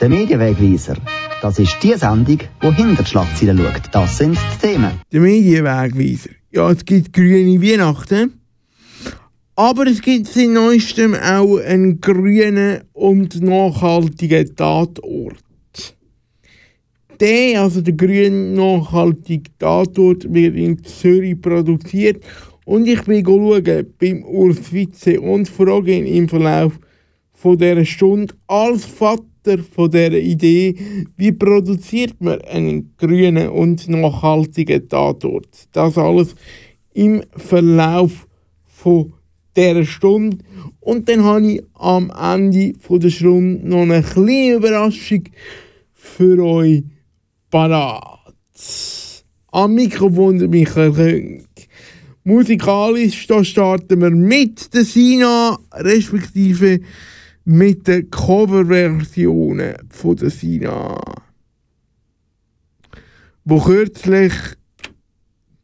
Der Medienwegweiser. Das ist die Sendung, die hinter die Schlagzeilen schaut. Das sind die Themen. Der Medienwegweiser. Ja, es gibt grüne Weihnachten. Aber es gibt seit neuestem auch einen grünen und nachhaltigen Tatort. Der, also der grüne nachhaltige Tatort, wird in Zürich produziert. Und ich bin schauen beim Urs Witze und frage ihn im Verlauf von dieser Stunde als Vater von dieser Idee, wie produziert man einen grünen und nachhaltigen Tatort. Das alles im Verlauf von dieser Stunde. Und dann habe ich am Ende von der Stunde noch eine kleine Überraschung für euch parat. Am Mikrofon der Michael König. Musikalisch da starten wir mit der Sina, respektive mit den Coverversionen von der Sina. Wo kürzlich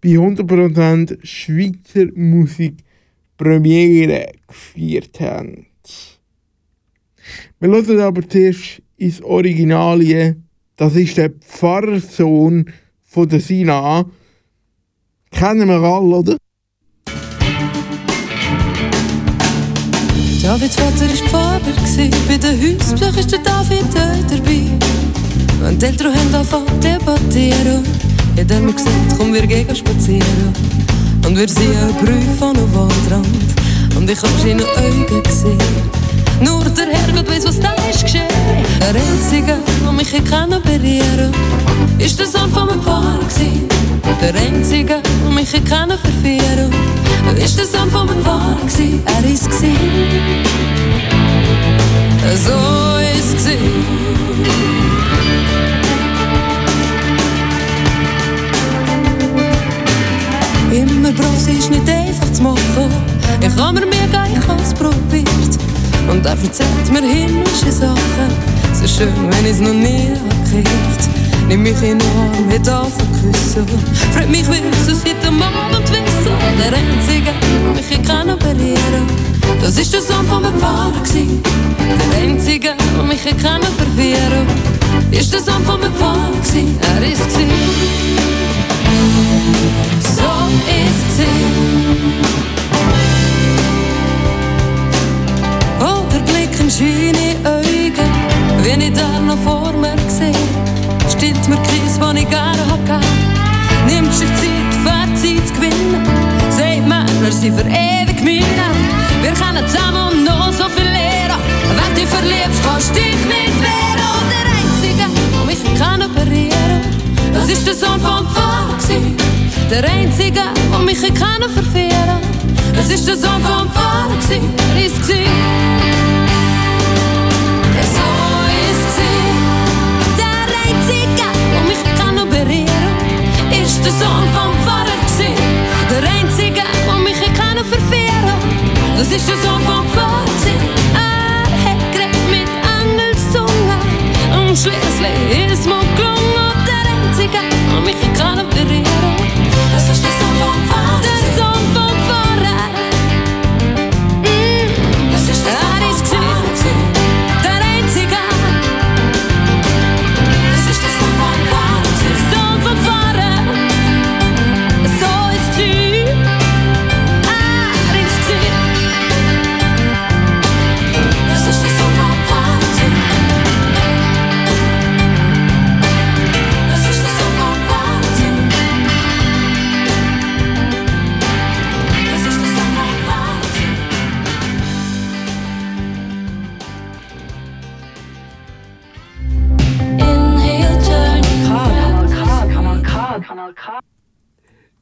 bei 100% Schweizer Musik Premiere gefeiert haben. Wir hören aber zuerst ins Originalie. Das ist der Pfarrersohn von der Sina. Kennen wir alle, oder? Davids Vater war Pfarrer, bei den Hausbesuch ist der David auch dabei. Wenn die Eltern haben angefangen zu debattieren, hat er mir gesagt, komm, wir gehen spazieren. Und wir sehen einen Brief an einem Waldrand, und ich hab seine Augen gesehen. Nur der Herrgott weiß, was da ist geschehen. Der Einzige, der mich kann berühren ist der Sohn von meinem Pfarrer. Der Einzige, der mich kann verführen ist der Sohn von meinem Pfarrer gewesen. Er ist gewesen. So ist gewesen. Immer Bros ist nicht einfach zu machen. Ich habe mir mega, ich hab's probiert. Und er erzählt mir himmlische Sachen. So schön, wenn ich's noch nie gehört. Nimm mich in Arm, mit küssen. Freut mich, will es seit dem Abend wissen. Der Einzige, der mich kann operieren Das ist der Sohn von meinem Vater gewesen. Der Einzige, der mich kann verwirren Ist der Sohn von meinem Vater gewesen. Er ist gewesen. So ist sie. blicken schöne Augen, wenn ich da noch vor mir sehe. Stillt mir Kreis, den ich gerne hatte. Nimmt sich Zeit, Fazit zu gewinnen. Mir, wir sind für ewig meine. Wir können zusammen noch so viel lernen. Wenn du verliebst, kannst du dich nicht wehren. Und der Einzige, der mich kann operieren das ist der Sohn vom Vater. Der Einzige, der mich kann verführen das ist der Sohn vom Vater. Er ist Sohn vom Vater gewesen. Der Einzige, der mich kann verführen Das ist der Sohn vom Vater Er hat geredet mit Engelszunge Und schließlich ist mir gelungen Der Einzige, der mich kann berühren Das ist der Sohn vom Vater Der Sohn vom Vater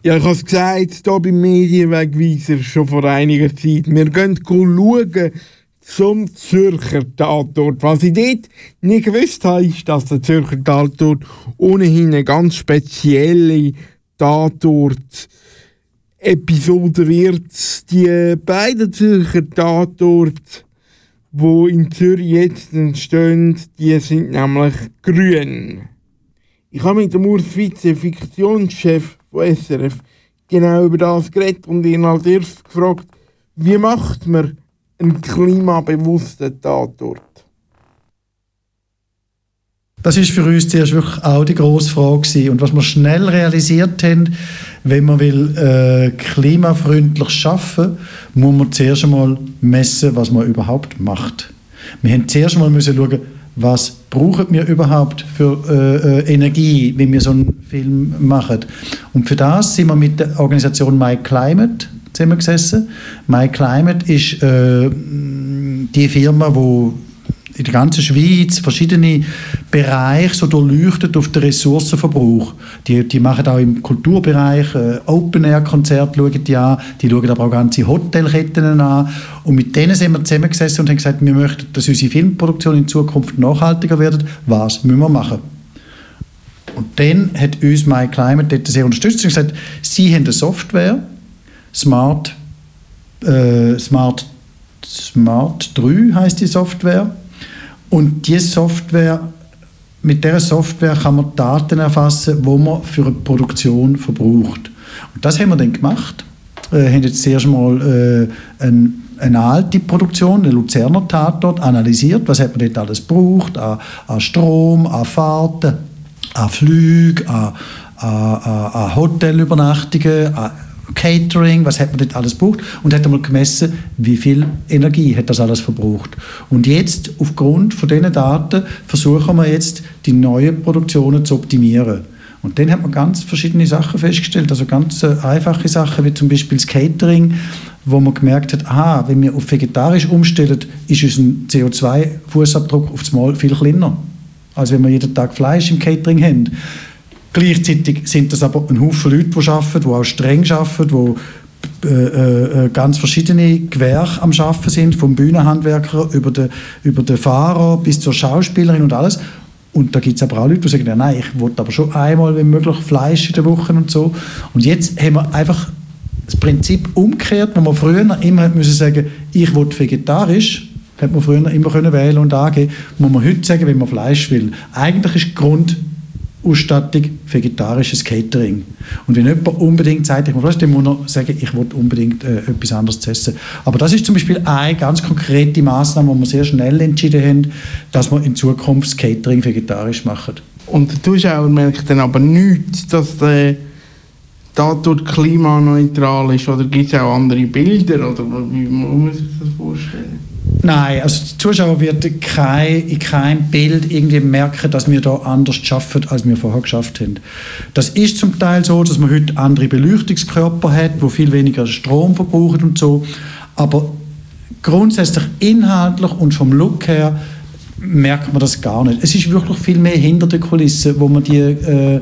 Ja, ich habe es gesagt, hier beim Medienwegweiser schon vor einiger Zeit. Wir gehen schauen zum Zürcher Tatort. Was ich dort nicht gewusst habe, ist, dass der Zürcher Tatort ohnehin eine ganz spezielle Tatort-Episode wird. Die beiden Zürcher Tatorte, die in Zürich jetzt entstehen, die sind nämlich grün. Ich habe mit dem Urs Vize, Fiktionschef von SRF, genau über das geredet und ihn als erstes gefragt, wie macht man einen klimabewussten Tatort? Das ist für uns zuerst wirklich auch die grosse Frage gewesen. Und was wir schnell realisiert haben, wenn man will äh, klimafreundlich schaffen, muss man zuerst einmal messen, was man überhaupt macht. Wir haben zuerst einmal schauen, was brauchen wir überhaupt für äh, äh, Energie, wenn wir so einen Film machen. Und für das sind wir mit der Organisation My Climate zusammengesessen. My Climate ist äh, die Firma, die in der ganzen Schweiz verschiedene Bereiche so durchleuchtet auf den Ressourcenverbrauch. Die, die machen auch im Kulturbereich äh, Open-Air-Konzerte, die an, die schauen aber auch ganze Hotelketten an. Und mit denen sind wir zusammengesessen und haben gesagt, wir möchten, dass unsere Filmproduktion in Zukunft nachhaltiger wird. Was müssen wir machen? Und dann hat uns My dort sehr unterstützt und gesagt, sie haben eine Software, Smart, äh, Smart, Smart 3 heißt die Software, und diese Software, mit dieser Software kann man Daten erfassen, die man für eine Produktion verbraucht. Und das haben wir dann gemacht. Wir äh, haben jetzt zuerst mal äh, eine, eine alte Produktion, eine Luzerner Tatort, analysiert, was hat man dort alles gebraucht, an, an Strom, an Fahrten, an Flügen, an, an, an Hotelübernachtungen, an Catering, was hat man dort alles gebraucht und hat einmal gemessen, wie viel Energie hat das alles verbraucht. Und jetzt, aufgrund von diesen Daten, versuchen wir jetzt, die neuen Produktionen zu optimieren. Und dann hat man ganz verschiedene Sachen festgestellt, also ganz äh, einfache Sachen, wie zum Beispiel das Catering, wo man gemerkt hat, aha, wenn wir auf vegetarisch umstellen, ist unser CO2-Fußabdruck auf das Mal viel kleiner, als wenn wir jeden Tag Fleisch im Catering haben. Gleichzeitig sind das aber ein Haufen Leute, die arbeiten, die auch streng arbeiten, die äh, äh, ganz verschiedene Gewerke am Arbeiten sind, vom Bühnenhandwerker über den, über den Fahrer bis zur Schauspielerin und alles. Und da gibt es aber auch Leute, die sagen, ja, nein, ich wollte aber schon einmal, wenn möglich, Fleisch in der Woche und so. Und jetzt haben wir einfach das Prinzip umgekehrt, wo man früher immer müssen sagen, ich will vegetarisch, hätte man früher immer können wählen und angeben, muss man heute sagen, wenn man Fleisch will. Eigentlich ist Grund Ausstattung, vegetarisches Catering. Und wenn jemand unbedingt sagt, ich muss er sagen, ich will unbedingt äh, etwas anderes zu essen. Aber das ist zum Beispiel eine ganz konkrete Maßnahme, wo wir sehr schnell entschieden haben, dass wir in Zukunft das Catering vegetarisch machen. Und der Zuschauer merkt dann aber nicht, dass der Tatort klimaneutral ist, oder gibt es auch andere Bilder, oder wie muss man sich das vorstellen? Nein, also der Zuschauer wird kein, in keinem Bild irgendwie merken, dass wir da anders schaffen, als wir vorher geschafft haben. Das ist zum Teil so, dass man heute andere Beleuchtungskörper hat, wo viel weniger Strom verbrauchen und so. Aber grundsätzlich inhaltlich und vom Look her merkt man das gar nicht. Es ist wirklich viel mehr hinter der Kulisse, wo man die äh,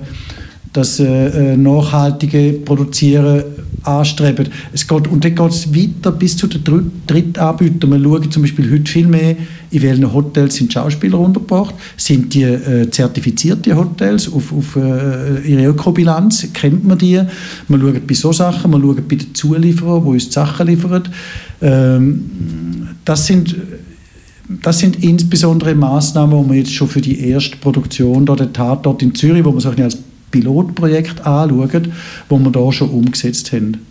das äh, äh, nachhaltige Produzieren anstreben. Es geht, und dann geht es weiter bis zu den Drittanbietern. Wir schauen zum Beispiel heute viel mehr, in welchen Hotels sind Schauspieler untergebracht. Sind die äh, zertifizierte Hotels auf, auf äh, ihre Ökobilanz? Kennt man die? Wir schauen bei so Sachen, wir schauen bei den Zulieferern, die uns die Sachen liefern. Ähm, das sind das sind insbesondere Maßnahmen, die wir jetzt schon für die erste Produktion, der Tatort in Zürich, wo man es auch als Pilotprojekt anschauen, wo wir da schon umgesetzt haben.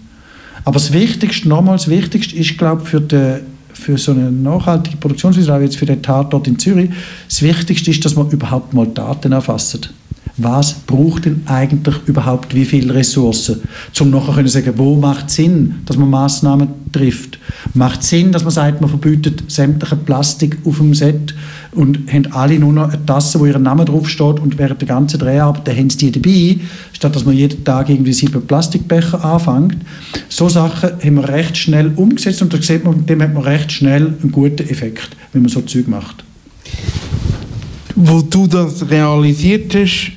Aber das Wichtigste, nochmals das Wichtigste ist, glaube ich, für, die, für so eine nachhaltige Produktionsweise, auch jetzt für den Tatort in Zürich, das Wichtigste ist, dass man überhaupt mal Daten erfasst was braucht denn eigentlich überhaupt wie viele Ressourcen, um nachher können sagen, wo macht es Sinn, dass man Maßnahmen trifft. Macht Sinn, dass man sagt, man verbietet sämtliche Plastik auf dem Set und haben alle nur noch eine Tasse, wo ihr Name draufsteht und während der ganzen Dreharbeit haben sie die dabei, statt dass man jeden Tag irgendwie sieben Plastikbecher anfängt. So Sachen haben wir recht schnell umgesetzt und da sieht man, dem hat man recht schnell einen guten Effekt, wenn man so Zeug macht. Wo du das realisiert hast,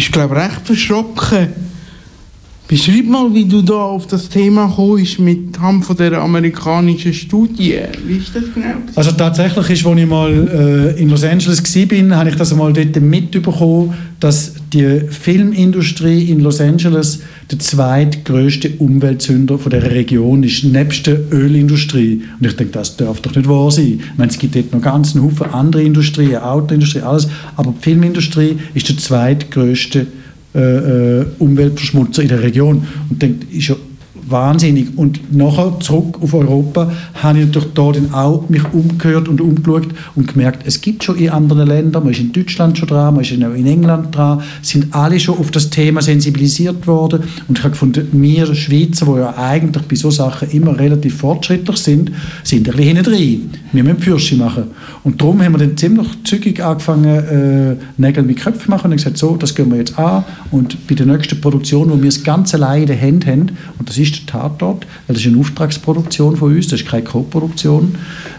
bist glaube ich, recht verschrocken. Beschreib mal, wie du da auf das Thema kommst mit Hand von der amerikanischen Studie. Wie ist das genau? Also tatsächlich ist, als ich mal äh, in Los Angeles war, habe ich das einmal dort mitbekommen, dass die Filmindustrie in Los Angeles der zweitgrößte Umweltsünder von der Region ist, nebst der Ölindustrie. Und ich denke, das darf doch nicht wahr sein. Ich meine, es gibt dort noch ganz einen Haufen andere Industrien, Autoindustrie, alles, aber die Filmindustrie ist der zweitgrößte äh, äh, Umweltverschmutzer in der Region. Und denkt, ist ja wahnsinnig. Und nachher zurück auf Europa habe ich natürlich da dann auch mich umgehört und umgeschaut und gemerkt, es gibt schon in anderen Ländern, man ist in Deutschland schon dran, man ist in England dran, sind alle schon auf das Thema sensibilisiert worden und ich habe gefunden, wir Schweizer, die ja eigentlich bei solchen Sachen immer relativ fortschrittlich sind, sind ein bisschen hinten. Wir müssen Fürsche machen. Und darum haben wir dann ziemlich zügig angefangen, äh, Nägel mit Köpfen machen und gesagt, so, das gehen wir jetzt an und bei der nächsten Produktion, wo wir das ganz alleine in den Händen haben, und das ist der Tatort, weil das ist eine Auftragsproduktion von uns, das ist keine Co-Produktion,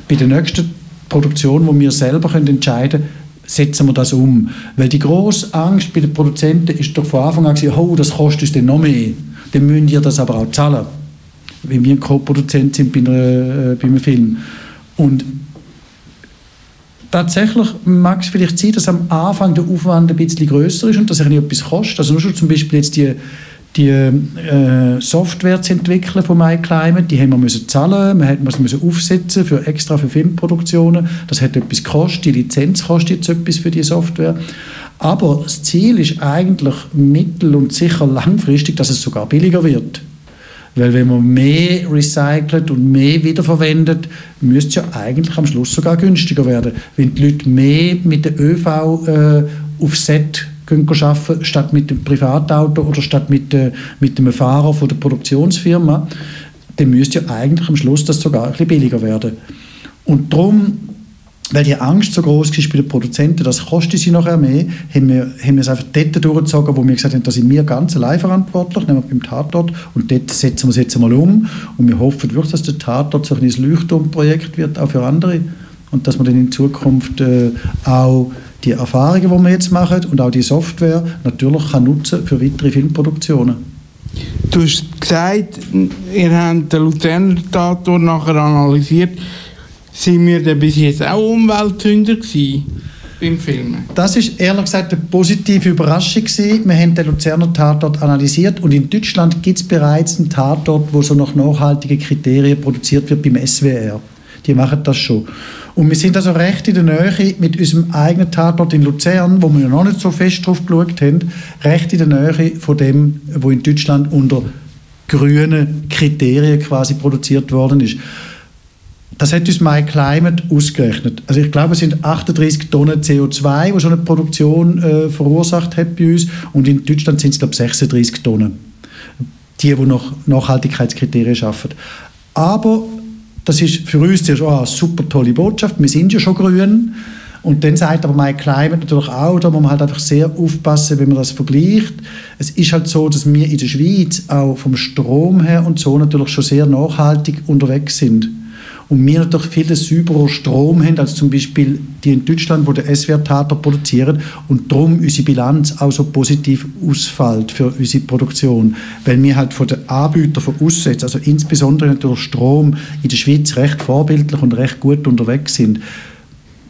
bei der nächsten Produktion, wo wir selber können entscheiden können, setzen wir das um. Weil die grosse Angst bei den Produzenten ist doch von Anfang an gewesen, oh, das kostet uns dann noch mehr. Dann müssen wir das aber auch zahlen. Wenn wir ein Co-Produzent sind bei, einer, äh, bei einem Film. Und tatsächlich mag es vielleicht sein, dass am Anfang der Aufwand ein bisschen größer ist und dass er nicht etwas kostet. Also nur schon zum Beispiel jetzt die, die äh, Software zu entwickeln von MyClimate, die haben wir müssen zahlen, wir haben müssen aufsetzen für extra für Filmproduktionen. Das hat etwas gekostet, die Lizenz kostet jetzt etwas für die Software. Aber das Ziel ist eigentlich mittel- und sicher langfristig, dass es sogar billiger wird. Weil wenn man mehr recycelt und mehr wiederverwendet, müsste es ja eigentlich am Schluss sogar günstiger werden. Wenn die Leute mehr mit der ÖV äh, auf Set arbeiten, statt mit dem Privatauto oder statt mit, äh, mit dem Fahrer von der Produktionsfirma, dann müsste ja eigentlich am Schluss das sogar ein bisschen billiger werden. Und darum weil die Angst so groß war bei den Produzenten, das kostet sie nachher mehr, haben wir, haben wir es einfach dort durchgezogen, wo wir gesagt haben, da sind wir ganz allein verantwortlich, nämlich beim Tatort, und dort setzen wir es jetzt einmal um. Und wir hoffen wirklich, dass der Tatort so ein Leuchtturmprojekt wird, auch für andere. Und dass man dann in Zukunft äh, auch die Erfahrungen, die wir jetzt machen, und auch die Software natürlich kann nutzen für weitere Filmproduktionen. Du hast gesagt, ihr habt den Luzerner Tatort nachher analysiert sind wir denn bis jetzt auch Umwelthünder gewesen? beim Filmen? Das ist ehrlich gesagt eine positive Überraschung gewesen. Wir haben den Luzerner Tatort analysiert und in Deutschland gibt es bereits einen Tatort, wo so nach nachhaltigen Kriterien produziert wird beim SWR. Die machen das schon. Und wir sind also recht in der Nähe mit unserem eigenen Tatort in Luzern, wo wir noch nicht so fest drauf geschaut haben, recht in der Nähe von dem, wo in Deutschland unter grünen Kriterien quasi produziert worden ist. Das hat uns MyClimate ausgerechnet. Also ich glaube, es sind 38 Tonnen CO2, die so eine Produktion äh, verursacht hat bei uns. Und in Deutschland sind es, glaube ich, 36 Tonnen. Die, die nach Nachhaltigkeitskriterien schaffen. Aber das ist für uns zuerst oh, eine super tolle Botschaft. Wir sind ja schon grün. Und dann sagt aber MyClimate natürlich auch, da muss man halt einfach sehr aufpassen, wenn man das vergleicht. Es ist halt so, dass wir in der Schweiz auch vom Strom her und so natürlich schon sehr nachhaltig unterwegs sind und wir natürlich viel sauberer Strom haben als zum Beispiel die in Deutschland, wo der SWR-Tater produzieren und darum unsere Bilanz auch so positiv ausfällt für unsere Produktion, weil wir halt von den Anbietern von aussen, also insbesondere natürlich Strom, in der Schweiz recht vorbildlich und recht gut unterwegs sind,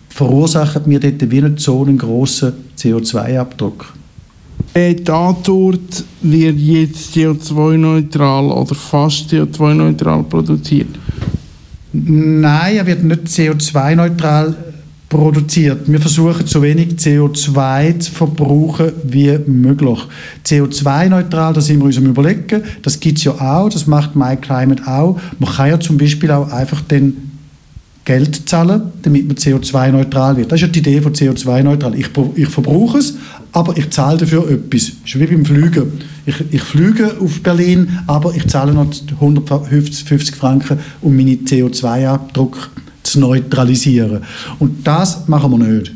verursachen wir dort wie nicht so einen grossen CO2-Abdruck. Der Tatort wird jetzt CO2-neutral oder fast CO2-neutral produziert. Nein, er wird nicht CO2-neutral produziert. Wir versuchen so wenig CO2 zu verbrauchen wie möglich. CO2-neutral, das sind wir uns am überlegen. Das gibt es ja auch, das macht MyClimate auch. Man kann ja zum Beispiel auch einfach den Geld zahlen, damit man CO2-neutral wird. Das ist ja die Idee von CO2-neutral. Ich, ich verbrauche es, aber ich zahle dafür etwas. Das ist wie beim Fliegen. Ich, ich fliege auf Berlin, aber ich zahle noch 150 Franken, um meinen CO2-Abdruck zu neutralisieren. Und das machen wir nicht.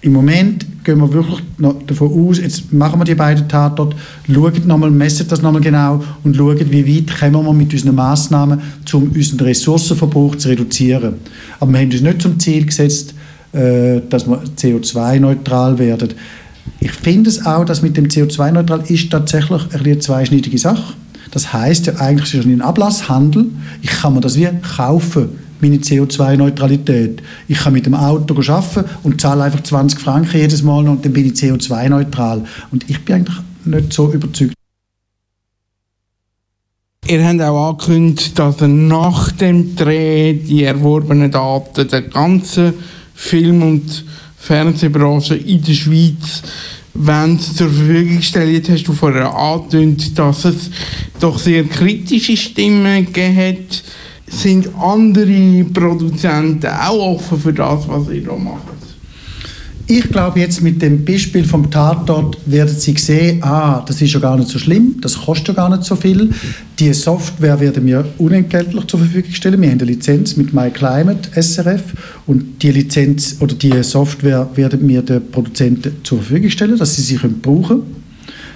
Im Moment gehen wir wirklich davon aus, jetzt machen wir die beiden Tatorte, schauen nochmal, messen das nochmal genau und schauen, wie weit kommen wir mit unseren Massnahmen, um unseren Ressourcenverbrauch zu reduzieren. Aber wir haben uns nicht zum Ziel gesetzt, äh, dass wir CO2-neutral werden. Ich finde es auch, dass mit dem CO2-neutral ist tatsächlich eine zweischneidige Sache. Das heißt ja eigentlich ist es ein Ablasshandel. Ich kann mir das wie kaufen meine CO2-Neutralität. Ich kann mit dem Auto arbeiten und zahle einfach 20 Franken jedes Mal und dann bin ich CO2-neutral. Und ich bin eigentlich nicht so überzeugt. Ihr habt auch angekündigt, dass ihr nach dem Dreh die erworbenen Daten der ganzen Film- und Fernsehbranche in der Schweiz wenn zur Verfügung stellen. Jetzt hast du vorher angetönt, dass es doch sehr kritische Stimmen gegeben hat. Sind andere Produzenten auch offen für das, was ihr da macht? Ich glaube, jetzt mit dem Beispiel vom Tatort werden Sie sehen, ah, das ist ja gar nicht so schlimm, das kostet ja gar nicht so viel. Die Software werden wir unentgeltlich zur Verfügung stellen. Wir haben eine Lizenz mit MyClimate SRF und die Lizenz oder die Software werden wir den Produzenten zur Verfügung stellen, dass sie sie brauchen können.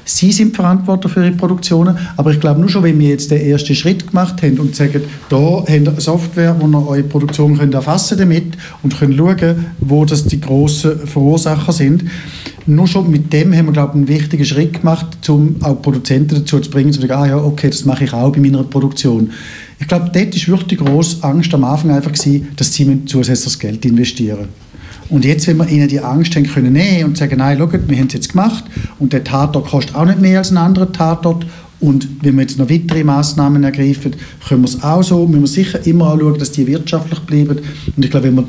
Sie sind verantwortlich für Ihre Produktionen, aber ich glaube nur schon, wenn wir jetzt den ersten Schritt gemacht haben und sagen, da habt ihr Software, wo ihr eure Produktion könnt erfassen damit und könnt schauen, wo das die grossen Verursacher sind. Nur schon mit dem haben wir, glaube ich, einen wichtigen Schritt gemacht, um auch Produzenten dazu zu bringen, zu sagen, ah ja, okay, das mache ich auch bei meiner Produktion. Ich glaube, dort war wirklich die grosse Angst am Anfang einfach gewesen, dass sie zusätzliches Geld investieren müssen. Und jetzt, wenn wir ihnen die Angst haben können nehmen und sagen, nein, schaut, wir haben es jetzt gemacht und der Tatort kostet auch nicht mehr als ein anderer Tatort und wenn wir jetzt noch weitere Massnahmen ergreifen, können wir es auch so, müssen wir sicher immer anschauen, dass die wirtschaftlich bleiben. Und ich glaube, wenn wir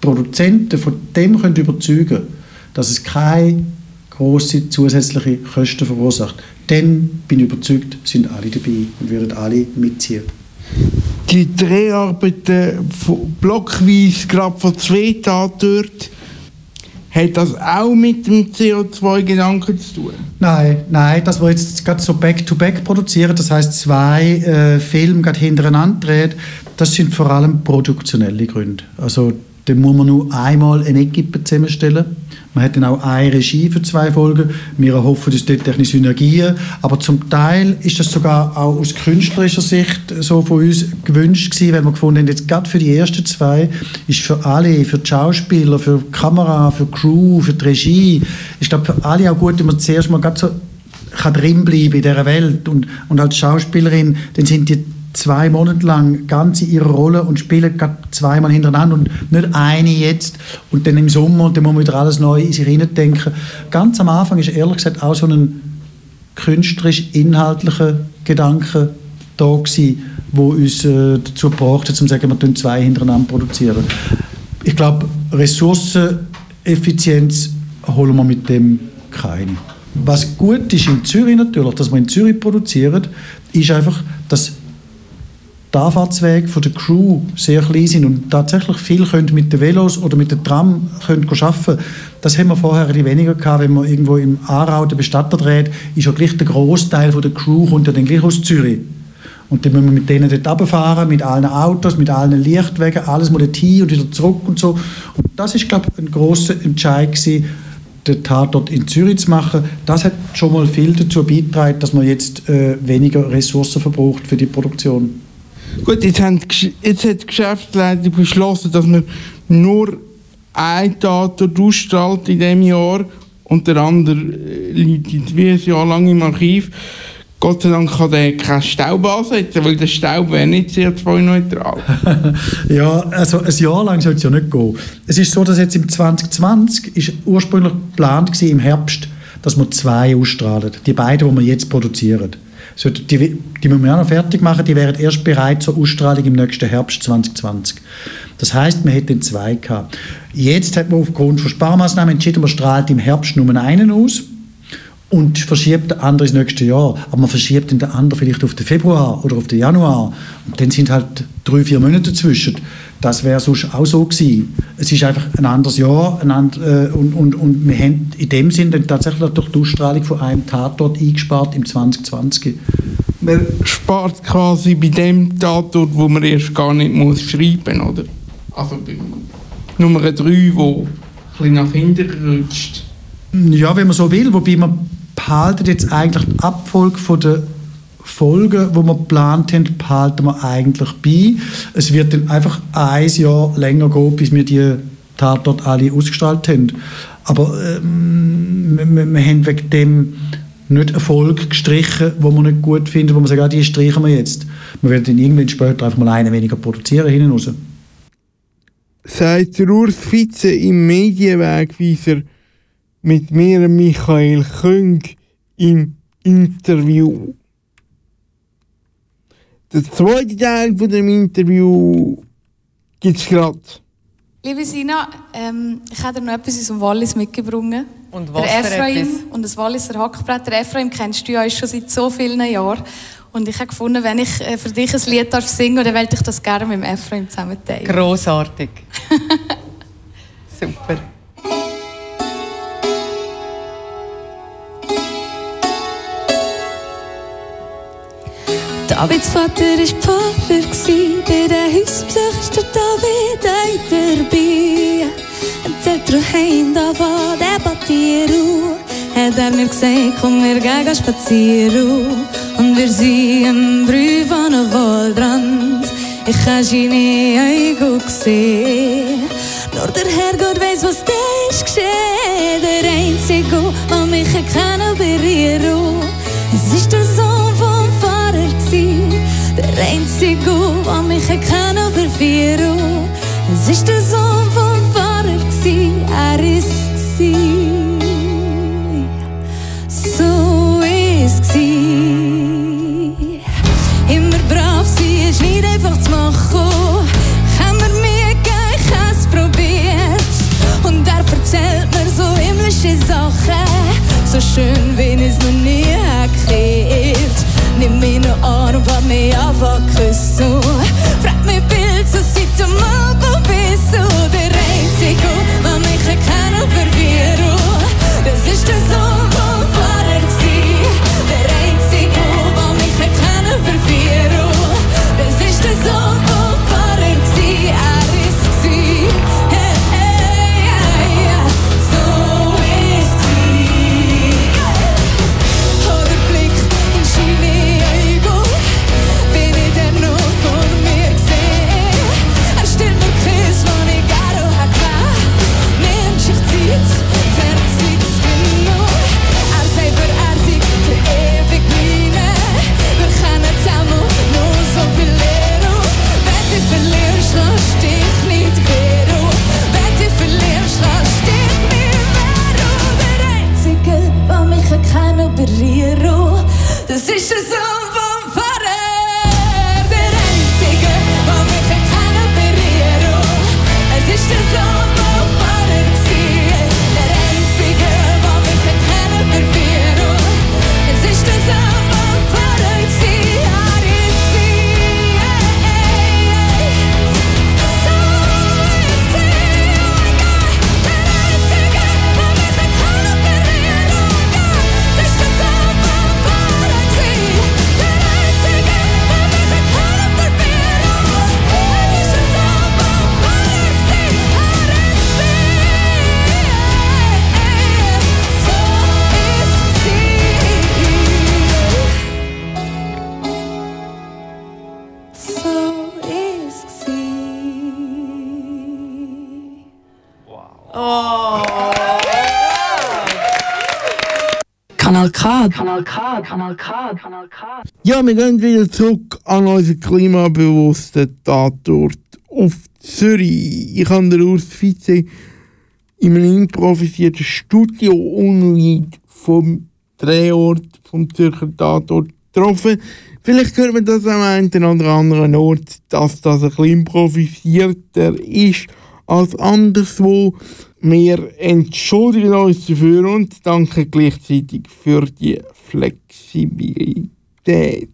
Produzenten von dem können überzeugen dass es keine große zusätzliche Kosten verursacht, dann bin ich überzeugt, sind alle dabei und würden alle mitziehen die Dreharbeiten blockweise gerade von zwei Tagen dort, hat das auch mit dem CO2-Gedanken zu tun? Nein, nein, dass wir jetzt gerade so back-to-back -back produzieren, das heißt zwei äh, Filme gerade hintereinander drehen, das sind vor allem produktionelle Gründe. Also dann muss man nur einmal eine Equipe zusammenstellen man hat dann auch eine Regie für zwei Folgen. Wir erhoffen uns dort technische Synergien. Aber zum Teil ist das sogar auch aus künstlerischer Sicht so von uns gewünscht gewesen, weil wir gefunden haben, jetzt gerade für die ersten zwei ist für alle, für die Schauspieler, für die Kamera, für die Crew, für die Regie, ist glaube für alle auch gut, wenn man zuerst mal gerade so kann drinbleiben in dieser Welt und, und als Schauspielerin, dann sind die zwei Monate lang ganz in ihrer Rolle und spielen zweimal hintereinander und nicht eine jetzt und dann im Sommer und dann muss man wieder alles neu in sich denken. Ganz am Anfang ist ehrlich gesagt auch so ein künstlerisch-inhaltlicher Gedanke da gewesen, wo uns äh, dazu gebracht hat, zu sagen, wir produzieren zwei hintereinander produzieren. Ich glaube, Ressourceneffizienz holen wir mit dem keine. Was gut ist in Zürich natürlich, dass wir in Zürich produzieren, ist einfach, dass die Anfahrtswege der Crew sehr klein sind und tatsächlich viel können mit den Velos oder mit dem Tram können arbeiten Das haben wir vorher ein weniger gehabt, wenn man irgendwo im Aarau den Bestatter dreht, ist ja gleich der Großteil der Crew kommt ja dann gleich aus Zürich. Und dann müssen wir mit denen dort runterfahren, mit allen Autos, mit allen Lichtwegen, alles mal dorthin und wieder zurück und so. Und das ist, glaube ich, ein grosser Entscheid gewesen, den Tatort in Zürich zu machen. Das hat schon mal viel dazu beigetragen, dass man jetzt äh, weniger Ressourcen verbraucht für die Produktion. Gut, jetzt, haben, jetzt hat die Geschäftsleitung beschlossen, dass man nur ein Tatort ausstrahlt in diesem Jahr und der andere äh, liegt wie ein Jahr lang im Archiv. Gott sei Dank kann der keinen Staub ansetzen, weil der Staub wäre nicht CO2-neutral. ja, also ein Jahr lang soll es ja nicht gehen. Es ist so, dass jetzt im 2020 ist ursprünglich geplant war, im Herbst, dass wir zwei ausstrahlen. Die beiden, die wir jetzt produzieren. So, die, die müssen wir auch noch fertig machen, die wären erst bereit zur Ausstrahlung im nächsten Herbst 2020. Das heißt, man hätte zwei gehabt. Jetzt hat man aufgrund von Sparmaßnahmen entschieden, man strahlt im Herbst nur einen aus und verschiebt den anderen ins nächste Jahr. Aber man verschiebt den anderen vielleicht auf den Februar oder auf den Januar. Und dann sind halt drei, vier Monate dazwischen. Das wäre sonst auch so gewesen. Es ist einfach ein anderes Jahr ein and, äh, und, und, und wir haben in dem Sinn dann tatsächlich durch die Ausstrahlung von einem Tatort eingespart im 2020. Man spart quasi bei dem Tatort, wo man erst gar nicht muss schreiben muss, oder? Also bei Nummer 3, wo ein bisschen nach hinten rutscht. Ja, wenn man so will, wobei man behalten jetzt eigentlich die Abfolge von der Folgen, die wir geplant haben, behalten wir eigentlich bei. Es wird dann einfach ein Jahr länger gehen, bis wir die Tatort alle ausgestrahlt haben. Aber ähm, wir, wir haben wegen dem nicht Erfolg gestrichen, wo wir nicht gut finden, wo wir sagen, ah, die streichen wir jetzt. Wir werden dann irgendwann später einfach mal einen weniger produzieren hinten raus. Sagt Urs Fitze im Medienwegweiser mit mir, Michael Küng, im Interview. Der zweite Teil von dem Interview gibt es gerade. Liebe Sina, ähm, ich habe dir noch etwas aus dem Wallis mitgebracht. Und was der für Ephraim etwas? und das Walliser Hackbrett. Der Ephraim kennst du ja schon seit so vielen Jahren. Und ich habe gefunden, wenn ich äh, für dich ein Lied darf singen dann wollte ich das gerne mit dem Ephraim zusammen teilen. Grossartig. Super. Davids Vater war Pfarrer, bei der ist der David auch dabei. Und der Troheim da war debattieren, hat er mir gesagt, komm, wir gehen spazieren. Und wir sind im Brief an einem Waldrand, ich habe seine Augen gesehen. Nur der Herrgott weiß, was da ist geschehen, der Einzige, der mich kann Es ist der Sohn der Einzige, der mich kann verführen Es ist der Sohn vom gsi, er ist. So ist. Immer brav sein ist nicht einfach zu machen. Haben wir mir gleich es probiert. Und er erzählt mir so himmlische Sachen. So schön, wie es noch nie. Nimm mich noch an und wart mich einfach küssen. Frag mich Bild, so seit mal, wo bist du? Der Einzige, der mich kann verwirren. K. Kanal K. Kanal K. Kanal K. Ja, wir gehen wieder zurück an unseren klimabewussten Tatort auf Zürich. Ich habe den Urs Vize in einem improvisierten Studio unweit vom Drehort vom Zürcher Tatort getroffen. Vielleicht hört man das am einen oder anderen Ort, dass das ein bisschen improvisierter ist als anderswo. Wir entschuldigen uns dafür und danken gleichzeitig für die Flexibilität.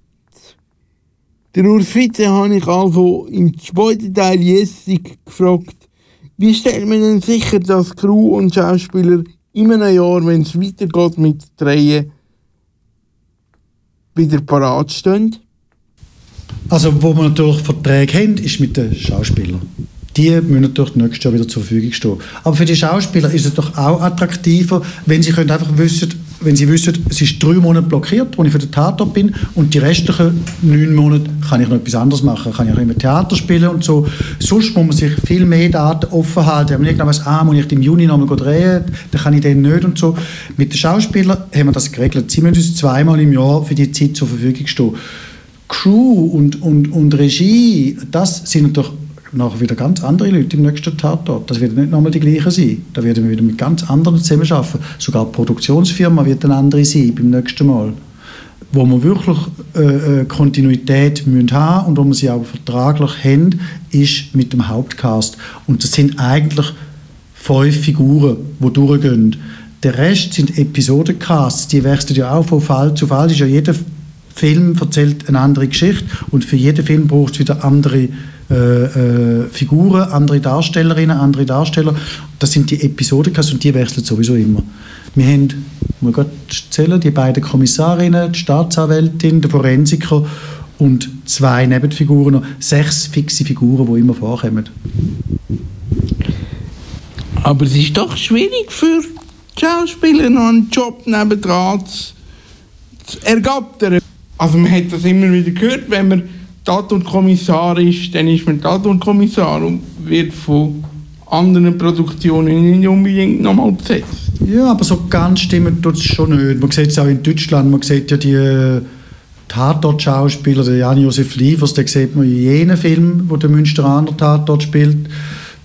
Der Urs Vize habe ich also im zweiten Teil Jessig gefragt, wie stellt man denn sicher, dass Crew und Schauspieler in einem Jahr, wenn es weitergeht mit Drehen, wieder parat stehen? Also, wo wir natürlich Verträge haben, ist mit den Schauspielern. Die müssen natürlich nächstes Jahr wieder zur Verfügung stehen. Aber für die Schauspieler ist es doch auch attraktiver, wenn sie können einfach wissen, wenn sie wissen, es ist drei Monate blockiert, wo ich für den Tatort bin, und die restlichen neun Monate kann ich noch etwas anderes machen. Kann ich auch immer Theater spielen und so. Sonst muss man sich viel mehr Daten offen halten. Wenn man irgendwann weiss, ah, muss ich im Juni noch mal drehen, dann kann ich den nicht und so. Mit den Schauspielern haben wir das geregelt. Sie müssen uns zweimal im Jahr für die Zeit zur Verfügung stehen. Crew und, und, und Regie, das sind natürlich nachher wieder ganz andere Leute im nächsten Tatort. Das wird nicht nochmal die gleichen sein. Da werden wir wieder mit ganz anderen zusammenarbeiten. Sogar die Produktionsfirma wird eine andere sein beim nächsten Mal. wo wir wirklich äh, äh, Kontinuität müssen und wo wir sie auch vertraglich haben, ist mit dem Hauptcast. Und das sind eigentlich fünf Figuren, die durchgehen. Der Rest sind Episodencasts, die wechseln ja auch von Fall zu Fall. Ist ja jeder Film erzählt eine andere Geschichte und für jeden Film braucht es wieder andere äh, Figuren, andere Darstellerinnen, andere Darsteller. Das sind die Episodencasts und die wechseln sowieso immer. Wir haben, muss ich zählen, die beiden Kommissarinnen, die Staatsanwältin, der Forensiker und zwei Nebenfiguren, noch sechs fixe Figuren, die immer vorkommen. Aber es ist doch schwierig für Schauspieler noch einen Job nebendran zu ergattern. Also man hat das immer wieder gehört, wenn man Tatortkommissar ist, dann ist man Tatortkommissar und wird von anderen Produktionen nicht unbedingt nochmal besetzt. Ja, aber so ganz stimmt tut es schon nicht. Man sieht es auch in Deutschland, man sieht ja die äh, Tatort-Schauspieler, Jan-Josef Liefers, den sieht man in jenen Film, wo der Münsteraner Tatort spielt.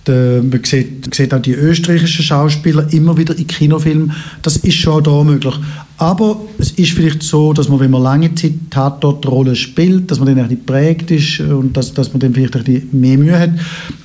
Der, man, sieht, man sieht auch die österreichischen Schauspieler immer wieder in Kinofilmen. Das ist schon auch da möglich. Aber es ist vielleicht so, dass man, wenn man lange Zeit Tatortrolle spielt, dass man dann ein bisschen prägt ist und dass, dass man dann vielleicht ein bisschen mehr Mühe hat.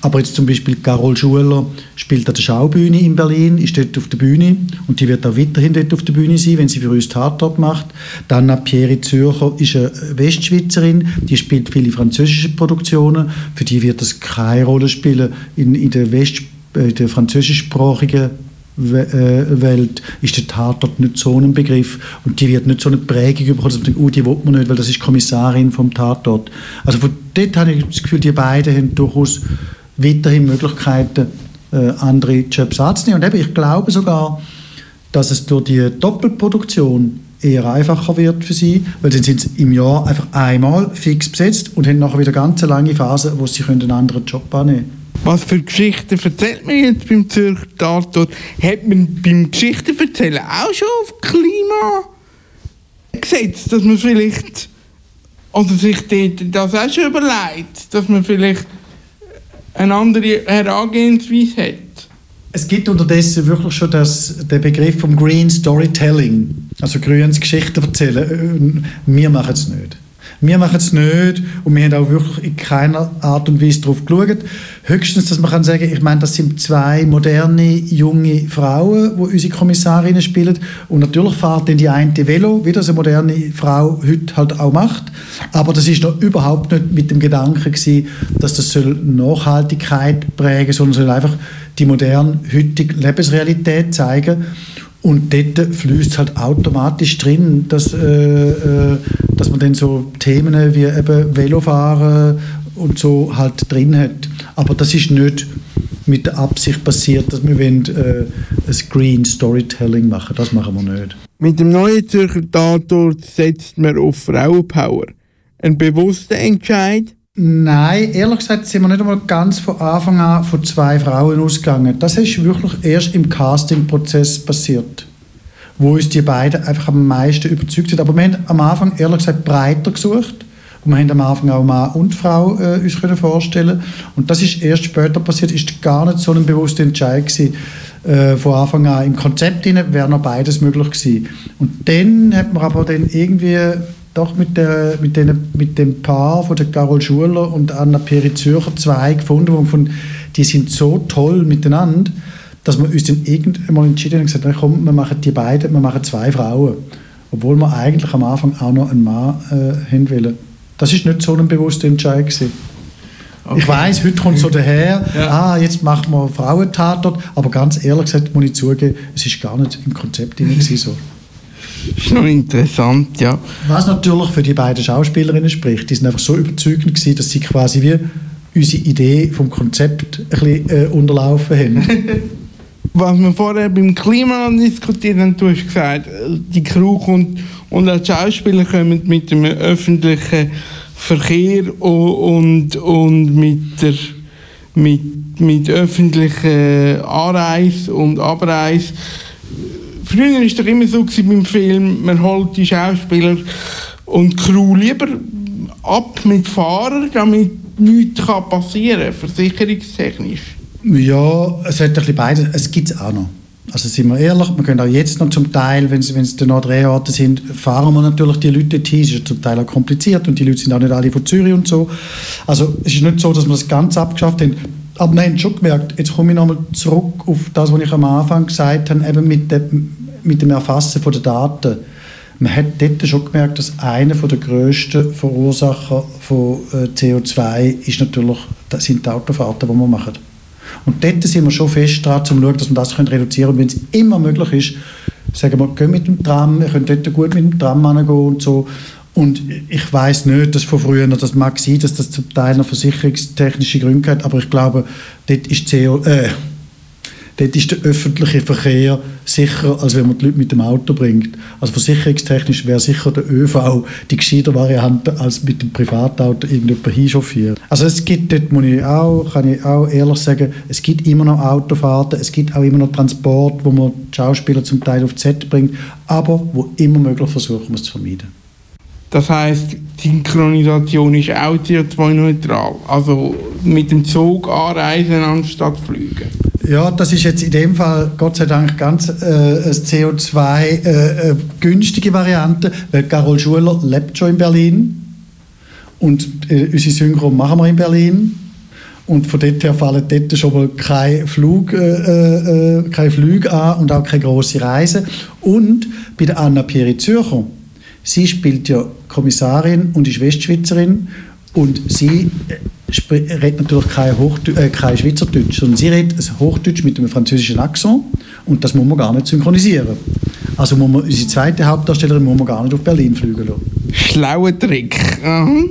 Aber jetzt zum Beispiel Carol Schuler spielt an der Schaubühne in Berlin, ist dort auf der Bühne und die wird auch weiterhin dort auf der Bühne sein, wenn sie für uns Tatort macht. Dann Pierre Zürcher ist eine Westschweizerin, die spielt viele französische Produktionen, für die wird das keine Rolle spielen in, in der, West, in der französischsprachigen äh, Welt ist der Tatort nicht so ein Begriff und die wird nicht so eine Prägung bekommen, dass man denkt, oh, die will man nicht, weil das ist Kommissarin vom Tatort. Also von dort habe ich das Gefühl, die beiden haben durchaus weiterhin Möglichkeiten, äh, andere Jobs anzunehmen. Und eben, ich glaube sogar, dass es durch die Doppelproduktion eher einfacher wird für sie, weil dann sind sie im Jahr einfach einmal fix besetzt und haben nachher wieder ganz lange Phase, wo sie einen anderen Job annehmen können. Was für Geschichten erzählt man jetzt beim Zürcher Tatort? Hat man beim Geschichtenverzählen auch schon auf Klima gesetzt, dass man vielleicht, oder sich das auch schon überlegt, dass man vielleicht eine andere Herangehensweise hat? Es gibt unterdessen wirklich schon das, den Begriff vom Green Storytelling, also grünes Geschichten erzählen. Äh, wir machen es nicht. Wir machen es nicht und wir haben auch wirklich in keiner Art und Weise darauf geschaut. Höchstens, dass man kann sagen, ich meine, das sind zwei moderne, junge Frauen, die unsere Kommissarinnen spielen. Und natürlich fährt dann die eine Velo, wie das eine moderne Frau heute halt auch macht, aber das ist noch überhaupt nicht mit dem Gedanken gewesen, dass das soll Nachhaltigkeit prägen, sondern soll einfach die moderne, heutige Lebensrealität zeigen und dort fließt halt automatisch drin, dass, äh, äh, dass man dann so Themen wie eben Velofahren und so halt drin hat. Aber das ist nicht mit der Absicht passiert, dass wir wollen, äh, ein Screen Storytelling machen. Das machen wir nicht. Mit dem neuen Zürcher setzt man auf Frauenpower. Ein bewusster Entscheid, Nein, ehrlich gesagt sind wir nicht einmal ganz von Anfang an von zwei Frauen ausgegangen. Das ist wirklich erst im Castingprozess passiert, wo uns die beiden einfach am meisten überzeugt haben. Aber wir haben am Anfang ehrlich gesagt breiter gesucht und wir haben am Anfang auch Mann und Frau äh, uns können vorstellen und das ist erst später passiert, ist gar nicht so ein bewusster Entscheid gewesen. Äh, von Anfang an im Konzept wäre noch beides möglich gewesen. Und dann hat man aber dann irgendwie doch mit, der, mit, den, mit dem Paar von der Carol Schuler und Anna Peri Zürcher zwei gefunden, wo von, die sind so toll miteinander, dass wir uns dann irgendwann mal entschieden haben und gesagt haben, komm, wir machen die beiden, wir machen zwei Frauen. Obwohl wir eigentlich am Anfang auch noch einen Mann äh, haben wollen. Das ist nicht so ein bewusster Entscheid gewesen. Okay. Ich weiß, heute kommt so daher, ja. ah, jetzt machen wir Frauentatort, aber ganz ehrlich gesagt muss ich zugeben, es ist gar nicht im Konzept drin so. Das ist noch interessant, ja. Was natürlich für die beiden Schauspielerinnen spricht, die sind einfach so überzeugend gewesen, dass sie quasi wie unsere Idee vom Konzept ein bisschen äh, unterlaufen haben. Was wir vorher beim Klima diskutiert haben, du hast gesagt, die Crew kommt und auch die Schauspieler kommen mit dem öffentlichen Verkehr und, und mit der mit, mit öffentlichen Anreise und Abreise Früher war es doch immer so beim Film, man holt die Schauspieler und die Crew lieber ab mit Fahrern, damit nichts passieren kann, versicherungstechnisch. Ja, es hat ein bisschen beides. Es gibt es auch noch. Also sind wir ehrlich, wir können auch jetzt noch zum Teil, wenn es dann noch Drehorte sind, fahren wir natürlich die Leute dorthin. Es ist zum Teil auch kompliziert und die Leute sind auch nicht alle von Zürich und so. Also es ist nicht so, dass wir das ganz abgeschafft haben. Aber wir haben schon gemerkt, jetzt komme ich nochmal zurück auf das, was ich am Anfang gesagt habe, eben mit dem, mit dem Erfassen der Daten. Man hat dort schon gemerkt, dass einer der grössten Verursacher von äh, CO2 ist natürlich, das sind die Autofahrten, die wir machen. Und dort sind wir schon fest dran, um zu schauen, dass wir das reduzieren können. Und wenn es immer möglich ist, sagen wir, gehen mit dem Tram, wir können dort gut mit dem Tram gehen und so. Und ich weiß nicht, dass von früher, das mag sein, dass das zum Teil noch versicherungstechnische Gründe hat, aber ich glaube, dort ist CO, äh, dort ist der öffentliche Verkehr sicherer, als wenn man die Leute mit dem Auto bringt. Also versicherungstechnisch wäre sicher der ÖV die gescheite Variante, als mit dem Privatauto irgendjemand hinchauffieren. Also es gibt dort, muss ich auch, kann ich auch ehrlich sagen, es gibt immer noch Autofahrten, es gibt auch immer noch Transport, wo man die Schauspieler zum Teil auf Z bringt, aber wo immer möglich versuchen es zu vermeiden. Das heißt, Synchronisation ist auch CO2-neutral. Also mit dem Zug anreisen anstatt fliegen. Ja, das ist jetzt in dem Fall Gott sei Dank ganz äh, eine CO2-günstige äh, äh Variante, weil Carol Schuler lebt schon in Berlin und äh, unsere Synchron machen wir in Berlin. Und von dort her fallen dort schon mal keine, Flug, äh, äh, keine Flüge an und auch keine grosse Reise. Und bei der Anna Pieri Zürcher, sie spielt ja Kommissarin und ist Westschweizerin und sie äh, redet natürlich kein, Hochdeutsch, äh, kein Schweizerdeutsch, sondern sie redet Hochdeutsch mit einem französischen Akzent und das muss man gar nicht synchronisieren. Also muss man, unsere zweite Hauptdarstellerin muss man gar nicht auf Berlin fliegen lassen. Schlauer Trick. Mhm.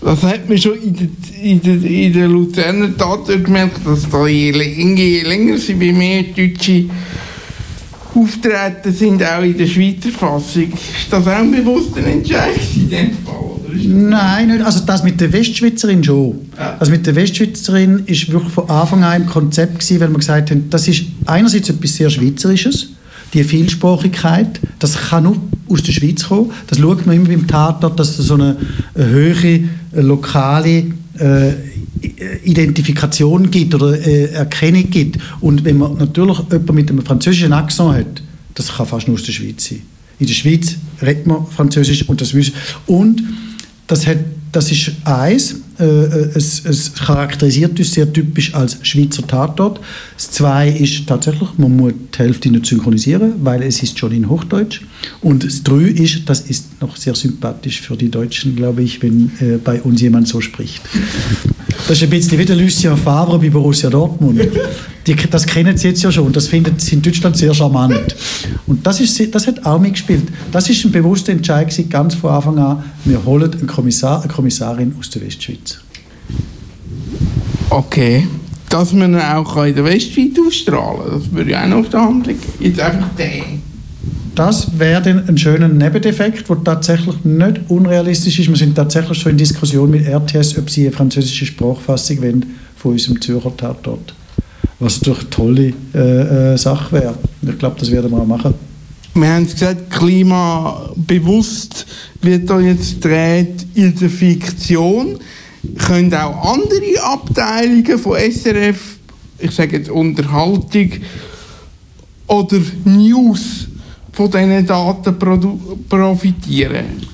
Das hat man schon in der, in der, in der Luzerner Tat gemerkt, dass da je, je länger sie bei mir Deutsche auftreten sind, auch in der Schweizer Fassung. Ist das auch ein bewusster Entscheid in dem Fall? Nein, nicht. Also das mit der Westschweizerin schon. Ja. Also mit der Westschweizerin ist wirklich von Anfang an im Konzept gewesen, weil wir gesagt haben, das ist einerseits etwas sehr Schweizerisches, die Vielsprachigkeit, das kann nur aus der Schweiz kommen. Das schaut man immer beim Tatort, dass es so eine, eine höhere lokale äh, Identifikation gibt oder äh, Erkennung gibt. Und wenn man natürlich jemanden mit einem französischen Akzent hat, das kann fast nur aus der Schweiz sein. In der Schweiz redet man Französisch und das Und das, hat, das ist eins, äh, äh, es, es, charakterisiert uns sehr typisch als Schweizer Tatort. Das zwei ist tatsächlich, man muss die Hälfte nicht synchronisieren, weil es ist schon in Hochdeutsch. Und das drei ist, das ist noch sehr sympathisch für die Deutschen, glaube ich, wenn äh, bei uns jemand so spricht. Das ist ein bisschen wie der Lucien Favre bei Borussia Dortmund. Die, das kennen sie jetzt ja schon. Das findet sie in Deutschland sehr charmant. Und das, ist, das hat auch mitgespielt. Das ist ein bewusster Entscheid gewesen, ganz von Anfang an. Wir holen einen Kommissar, eine Kommissarin aus der Westschweiz. Okay. Dass man auch in der Westschweiz ausstrahlen kann, das würde ja auch noch auf der Hand liegen. Jetzt einfach den. Das wäre dann ein schöner Nebendefekt, der tatsächlich nicht unrealistisch ist. Wir sind tatsächlich schon in Diskussion mit RTS, ob sie eine französische Sprachfassung wollen von unserem Zürcher Tatort was natürlich eine tolle äh, äh, Sache wäre. Ich glaube, das werden wir auch machen. Wir haben gesagt, klimabewusst wird da jetzt gedreht in der Fiktion. Können auch andere Abteilungen von SRF, ich sage jetzt Unterhaltung oder News von diesen Daten profitieren?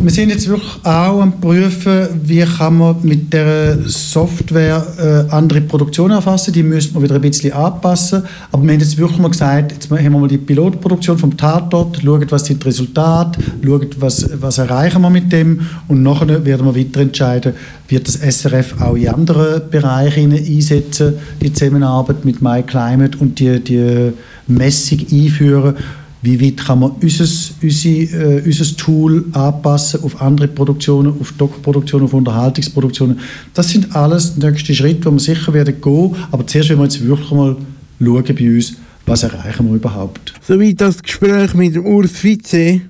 wir sind jetzt wirklich auch am prüfen, wie kann man mit der Software äh, andere Produktionen erfassen. Die müssen wir wieder ein bisschen anpassen. Aber wir haben jetzt wirklich mal gesagt, jetzt haben wir mal die Pilotproduktion vom Tatort, schauen, was sind die Resultate, schauen, was, was erreichen wir mit dem und nachher werden wir weiter entscheiden, wird das SRF auch in andere Bereiche einsetzen, die Zusammenarbeit mit MyClimate und die, die Messung einführen wie weit kann man unser, unsere, äh, unser Tool anpassen auf andere Produktionen, auf Doc-Produktionen, auf Unterhaltungsproduktionen. Das sind alles nächste Schritte, die wir sicher werden gehen. Aber zuerst werden wir jetzt wirklich mal schauen bei uns, was erreichen wir überhaupt. Soweit das Gespräch mit Urs Vize.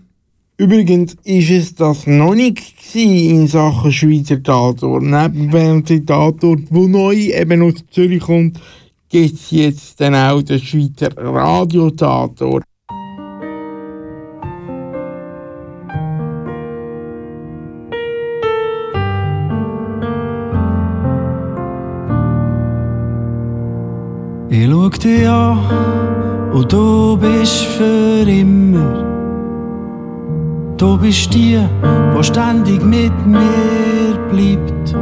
Übrigens ist es das noch nicht in Sachen Schweizer Tatort. Neben dem Tatort, wo neu eben aus Zürich kommt, gibt es jetzt dann auch den Schweizer Radiotatort. Ich schau dich an und du bist für immer. Du bist die, die ständig mit mir bleibt.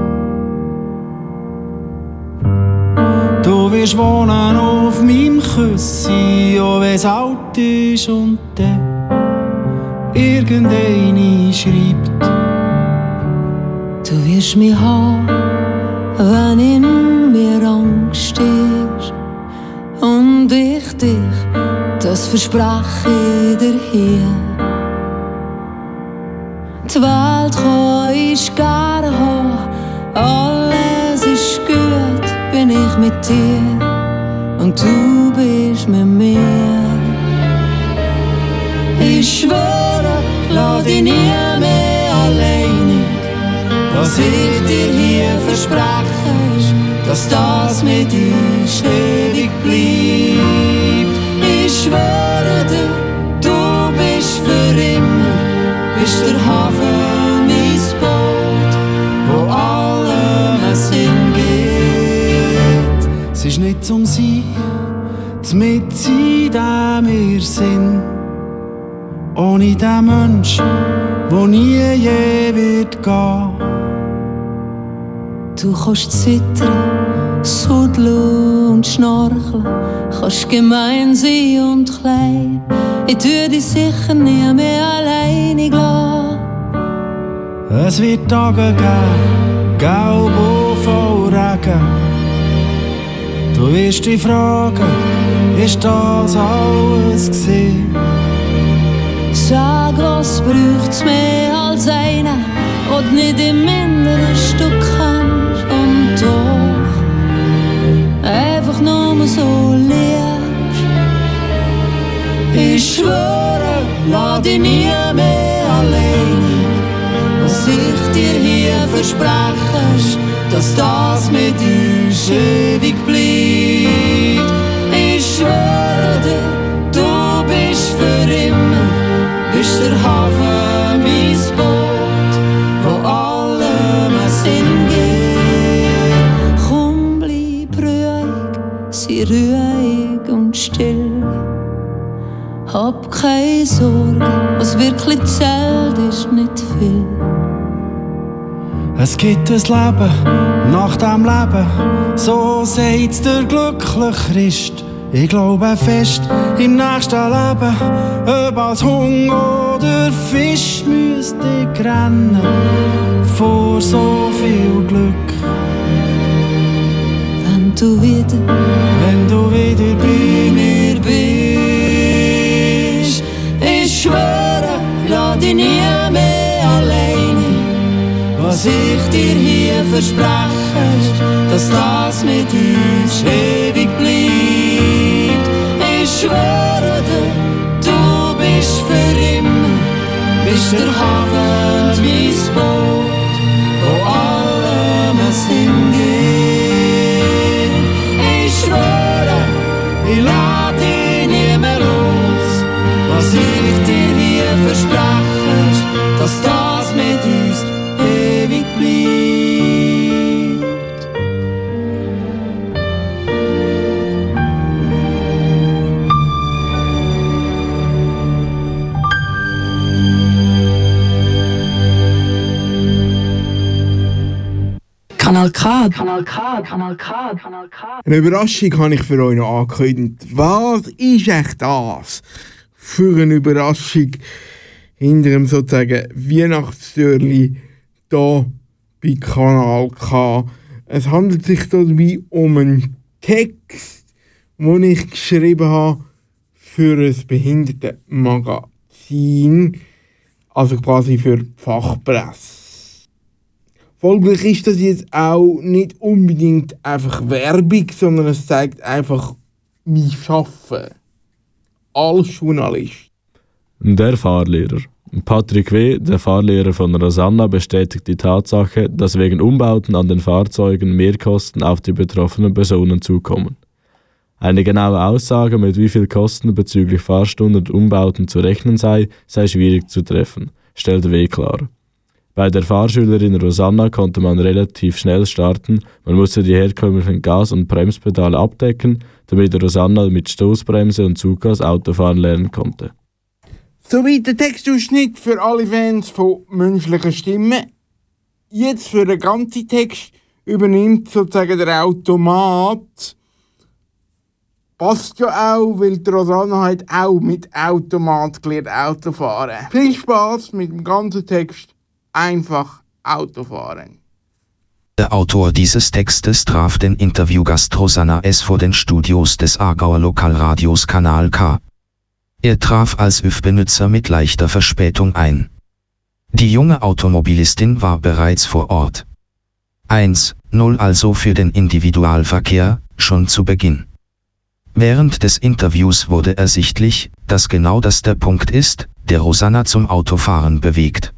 Du wirst wohnen auf meinem Küssi, auch wenn's alt ist und dann irgendeine schreibt. Du wirst mich haben, wenn in mir Angst ist. Und ich dich, das verspreche ich dir hier. Die Welt kann ich gerne haben, alles ist gut, bin ich mit dir und du bist mit mir. Ich schwöre, lass dich nie mehr alleine. Was ich dir hier verspreche, ist, dass das mit uns ewig bleibt. Ich schwöre dir, du bist für immer, bist der Hafen, mein Boot, wo allem Sinn gibt. Es ist nicht zum Sein, mit sein, der wir sind. Ohne den Mensch, wo nie je wird gehen. Du kannst zittern, sudeln und schnarchen, kannst gemein sein und klein. Ich tue dich sicher nie mehr alleinig lassen. Es wird Tage geben, gelb und voll Regen. Du wirst dich fragen, ist das alles gesehen? Sag, was braucht's mehr als einen, und nicht im inneren Stück kennst nur so liebst. Ich schwöre, lass dich nie mehr allein. Was ich dir hier verspreche, dass das mit uns ewig bleibt. Ich schwöre dir, du bist für immer, bist der Hafen, ruhig und still. Hab keine Sorge, was wirklich zählt, ist nicht viel. Es gibt ein Leben nach dem Leben, so sagt der glückliche Christ. Ich glaube fest im nächsten Leben, ob als Hunger oder Fisch müsste ich rennen vor so viel Glück. Du wieder, wenn du wieder bei mir bist, ich schwöre, lass dich nie mehr alleine. Was ich dir hier verspreche, dass das mit uns ewig bleibt. Ich schwöre du bist für immer, bist der Hafen, K, Kanal K, Kanal K, Kanal K. Eine Überraschung habe ich für euch noch angekündigt. Was ist echt das für eine Überraschung hinter dem sozusagen Weihnachtstürli hier bei Kanal K? Es handelt sich dabei um einen Text, den ich geschrieben habe für ein Behindertenmagazin, also quasi für die Fachpresse. Folglich ist das jetzt auch nicht unbedingt einfach Werbung, sondern es zeigt einfach mein Schaffen als Journalist. Der Fahrlehrer. Patrick W., der Fahrlehrer von Rosanna, bestätigt die Tatsache, dass wegen Umbauten an den Fahrzeugen Mehrkosten auf die betroffenen Personen zukommen. Eine genaue Aussage, mit wie viel Kosten bezüglich Fahrstunden und Umbauten zu rechnen sei, sei schwierig zu treffen, stellt W. klar. Bei der Fahrschülerin Rosanna konnte man relativ schnell starten. Man musste die herkömmlichen Gas- und Bremspedale abdecken, damit Rosanna mit Stoßbremse und Zuggas Autofahren lernen konnte. Soweit der Textausschnitt für alle Fans von menschlichen Stimmen. Jetzt für den ganzen Text übernimmt sozusagen der Automat. Passt ja auch, weil Rosanna hat auch mit Automat gelernt Autofahren. Viel Spaß mit dem ganzen Text. Einfach Autofahren. Der Autor dieses Textes traf den Interviewgast Rosanna S. vor den Studios des Aargauer Lokalradios Kanal K. Er traf als ÖF-Benutzer mit leichter Verspätung ein. Die junge Automobilistin war bereits vor Ort. 1-0 also für den Individualverkehr, schon zu Beginn. Während des Interviews wurde ersichtlich, dass genau das der Punkt ist, der Rosanna zum Autofahren bewegt.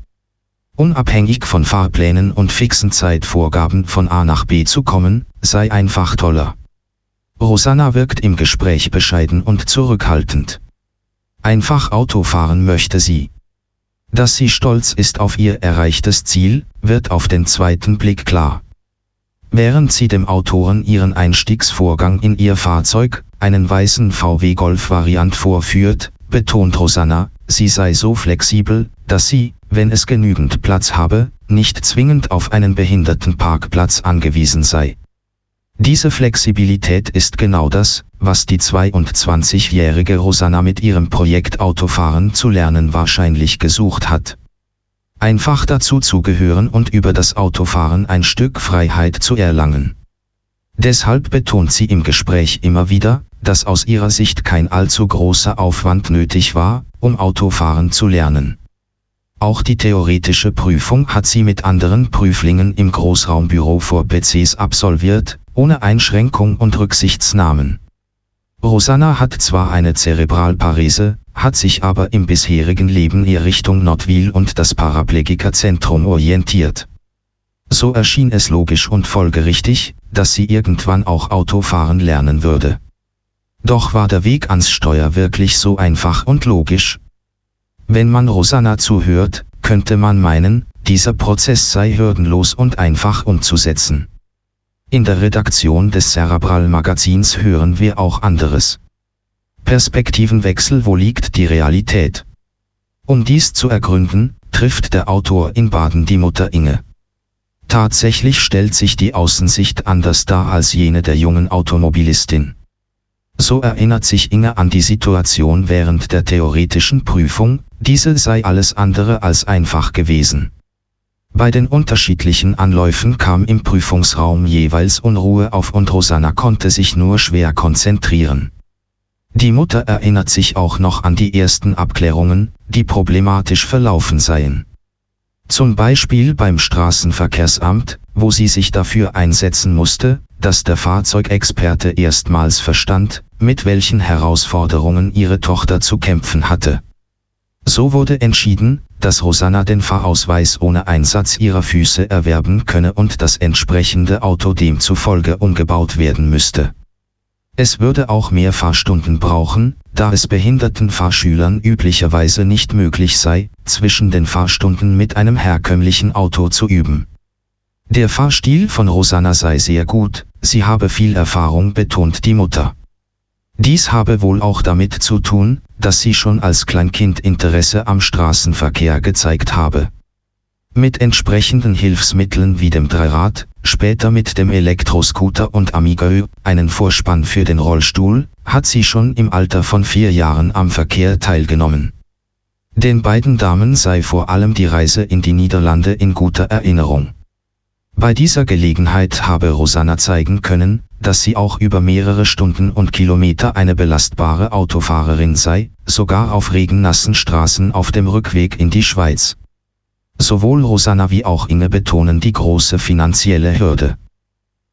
Unabhängig von Fahrplänen und fixen Zeitvorgaben von A nach B zu kommen, sei einfach toller. Rosanna wirkt im Gespräch bescheiden und zurückhaltend. Einfach Autofahren möchte sie. Dass sie stolz ist auf ihr erreichtes Ziel, wird auf den zweiten Blick klar. Während sie dem Autoren ihren Einstiegsvorgang in ihr Fahrzeug, einen weißen VW Golf Variant vorführt, betont Rosanna, sie sei so flexibel, dass sie, wenn es genügend Platz habe, nicht zwingend auf einen Behindertenparkplatz angewiesen sei. Diese Flexibilität ist genau das, was die 22-jährige Rosanna mit ihrem Projekt Autofahren zu lernen wahrscheinlich gesucht hat. Einfach dazu zu gehören und über das Autofahren ein Stück Freiheit zu erlangen. Deshalb betont sie im Gespräch immer wieder, dass aus ihrer Sicht kein allzu großer Aufwand nötig war, um Autofahren zu lernen. Auch die theoretische Prüfung hat sie mit anderen Prüflingen im Großraumbüro vor PCs absolviert, ohne Einschränkung und Rücksichtsnahmen. Rosanna hat zwar eine Zerebralparese, hat sich aber im bisherigen Leben eher Richtung Nordwil und das Paraplegikerzentrum orientiert. So erschien es logisch und folgerichtig, dass sie irgendwann auch Autofahren lernen würde. Doch war der Weg ans Steuer wirklich so einfach und logisch? Wenn man Rosanna zuhört, könnte man meinen, dieser Prozess sei hürdenlos und einfach umzusetzen. In der Redaktion des Cerebral Magazins hören wir auch anderes. Perspektivenwechsel, wo liegt die Realität? Um dies zu ergründen, trifft der Autor in Baden die Mutter Inge. Tatsächlich stellt sich die Außensicht anders dar als jene der jungen Automobilistin. So erinnert sich Inge an die Situation während der theoretischen Prüfung, diese sei alles andere als einfach gewesen. Bei den unterschiedlichen Anläufen kam im Prüfungsraum jeweils Unruhe auf und Rosanna konnte sich nur schwer konzentrieren. Die Mutter erinnert sich auch noch an die ersten Abklärungen, die problematisch verlaufen seien. Zum Beispiel beim Straßenverkehrsamt, wo sie sich dafür einsetzen musste, dass der Fahrzeugexperte erstmals verstand, mit welchen Herausforderungen ihre Tochter zu kämpfen hatte. So wurde entschieden, dass Rosanna den Fahrausweis ohne Einsatz ihrer Füße erwerben könne und das entsprechende Auto demzufolge umgebaut werden müsste. Es würde auch mehr Fahrstunden brauchen, da es behinderten Fahrschülern üblicherweise nicht möglich sei, zwischen den Fahrstunden mit einem herkömmlichen Auto zu üben. Der Fahrstil von Rosanna sei sehr gut, sie habe viel Erfahrung, betont die Mutter. Dies habe wohl auch damit zu tun, dass sie schon als Kleinkind Interesse am Straßenverkehr gezeigt habe. Mit entsprechenden Hilfsmitteln wie dem Dreirad, später mit dem Elektroscooter und Amigo, einen Vorspann für den Rollstuhl, hat sie schon im Alter von vier Jahren am Verkehr teilgenommen. Den beiden Damen sei vor allem die Reise in die Niederlande in guter Erinnerung. Bei dieser Gelegenheit habe Rosanna zeigen können, dass sie auch über mehrere Stunden und Kilometer eine belastbare Autofahrerin sei, sogar auf regennassen Straßen auf dem Rückweg in die Schweiz. Sowohl Rosanna wie auch Inge betonen die große finanzielle Hürde.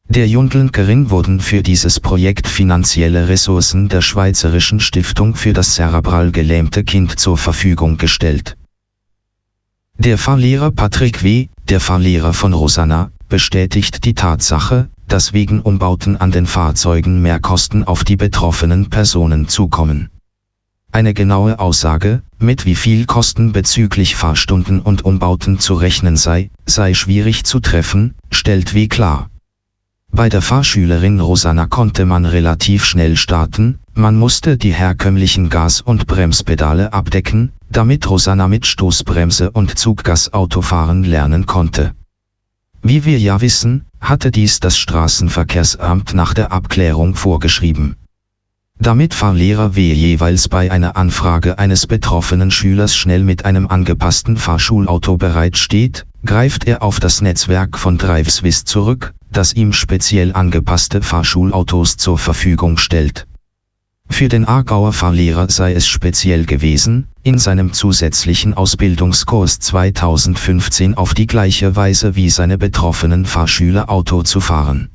Der Jundelnkerin wurden für dieses Projekt finanzielle Ressourcen der Schweizerischen Stiftung für das cerebral gelähmte Kind zur Verfügung gestellt. Der Fahrlehrer Patrick W., der Fahrlehrer von Rosanna, bestätigt die Tatsache, dass wegen Umbauten an den Fahrzeugen mehr Kosten auf die betroffenen Personen zukommen. Eine genaue Aussage, mit wie viel Kosten bezüglich Fahrstunden und Umbauten zu rechnen sei, sei schwierig zu treffen, stellt W klar. Bei der Fahrschülerin Rosanna konnte man relativ schnell starten, man musste die herkömmlichen Gas- und Bremspedale abdecken, damit Rosanna mit Stoßbremse und Zuggas Autofahren lernen konnte. Wie wir ja wissen, hatte dies das Straßenverkehrsamt nach der Abklärung vorgeschrieben. Damit Fahrlehrer W jeweils bei einer Anfrage eines betroffenen Schülers schnell mit einem angepassten Fahrschulauto bereitsteht, greift er auf das Netzwerk von DriveSwiss zurück, das ihm speziell angepasste Fahrschulautos zur Verfügung stellt. Für den Aargauer Fahrlehrer sei es speziell gewesen, in seinem zusätzlichen Ausbildungskurs 2015 auf die gleiche Weise wie seine betroffenen Fahrschüler Auto zu fahren.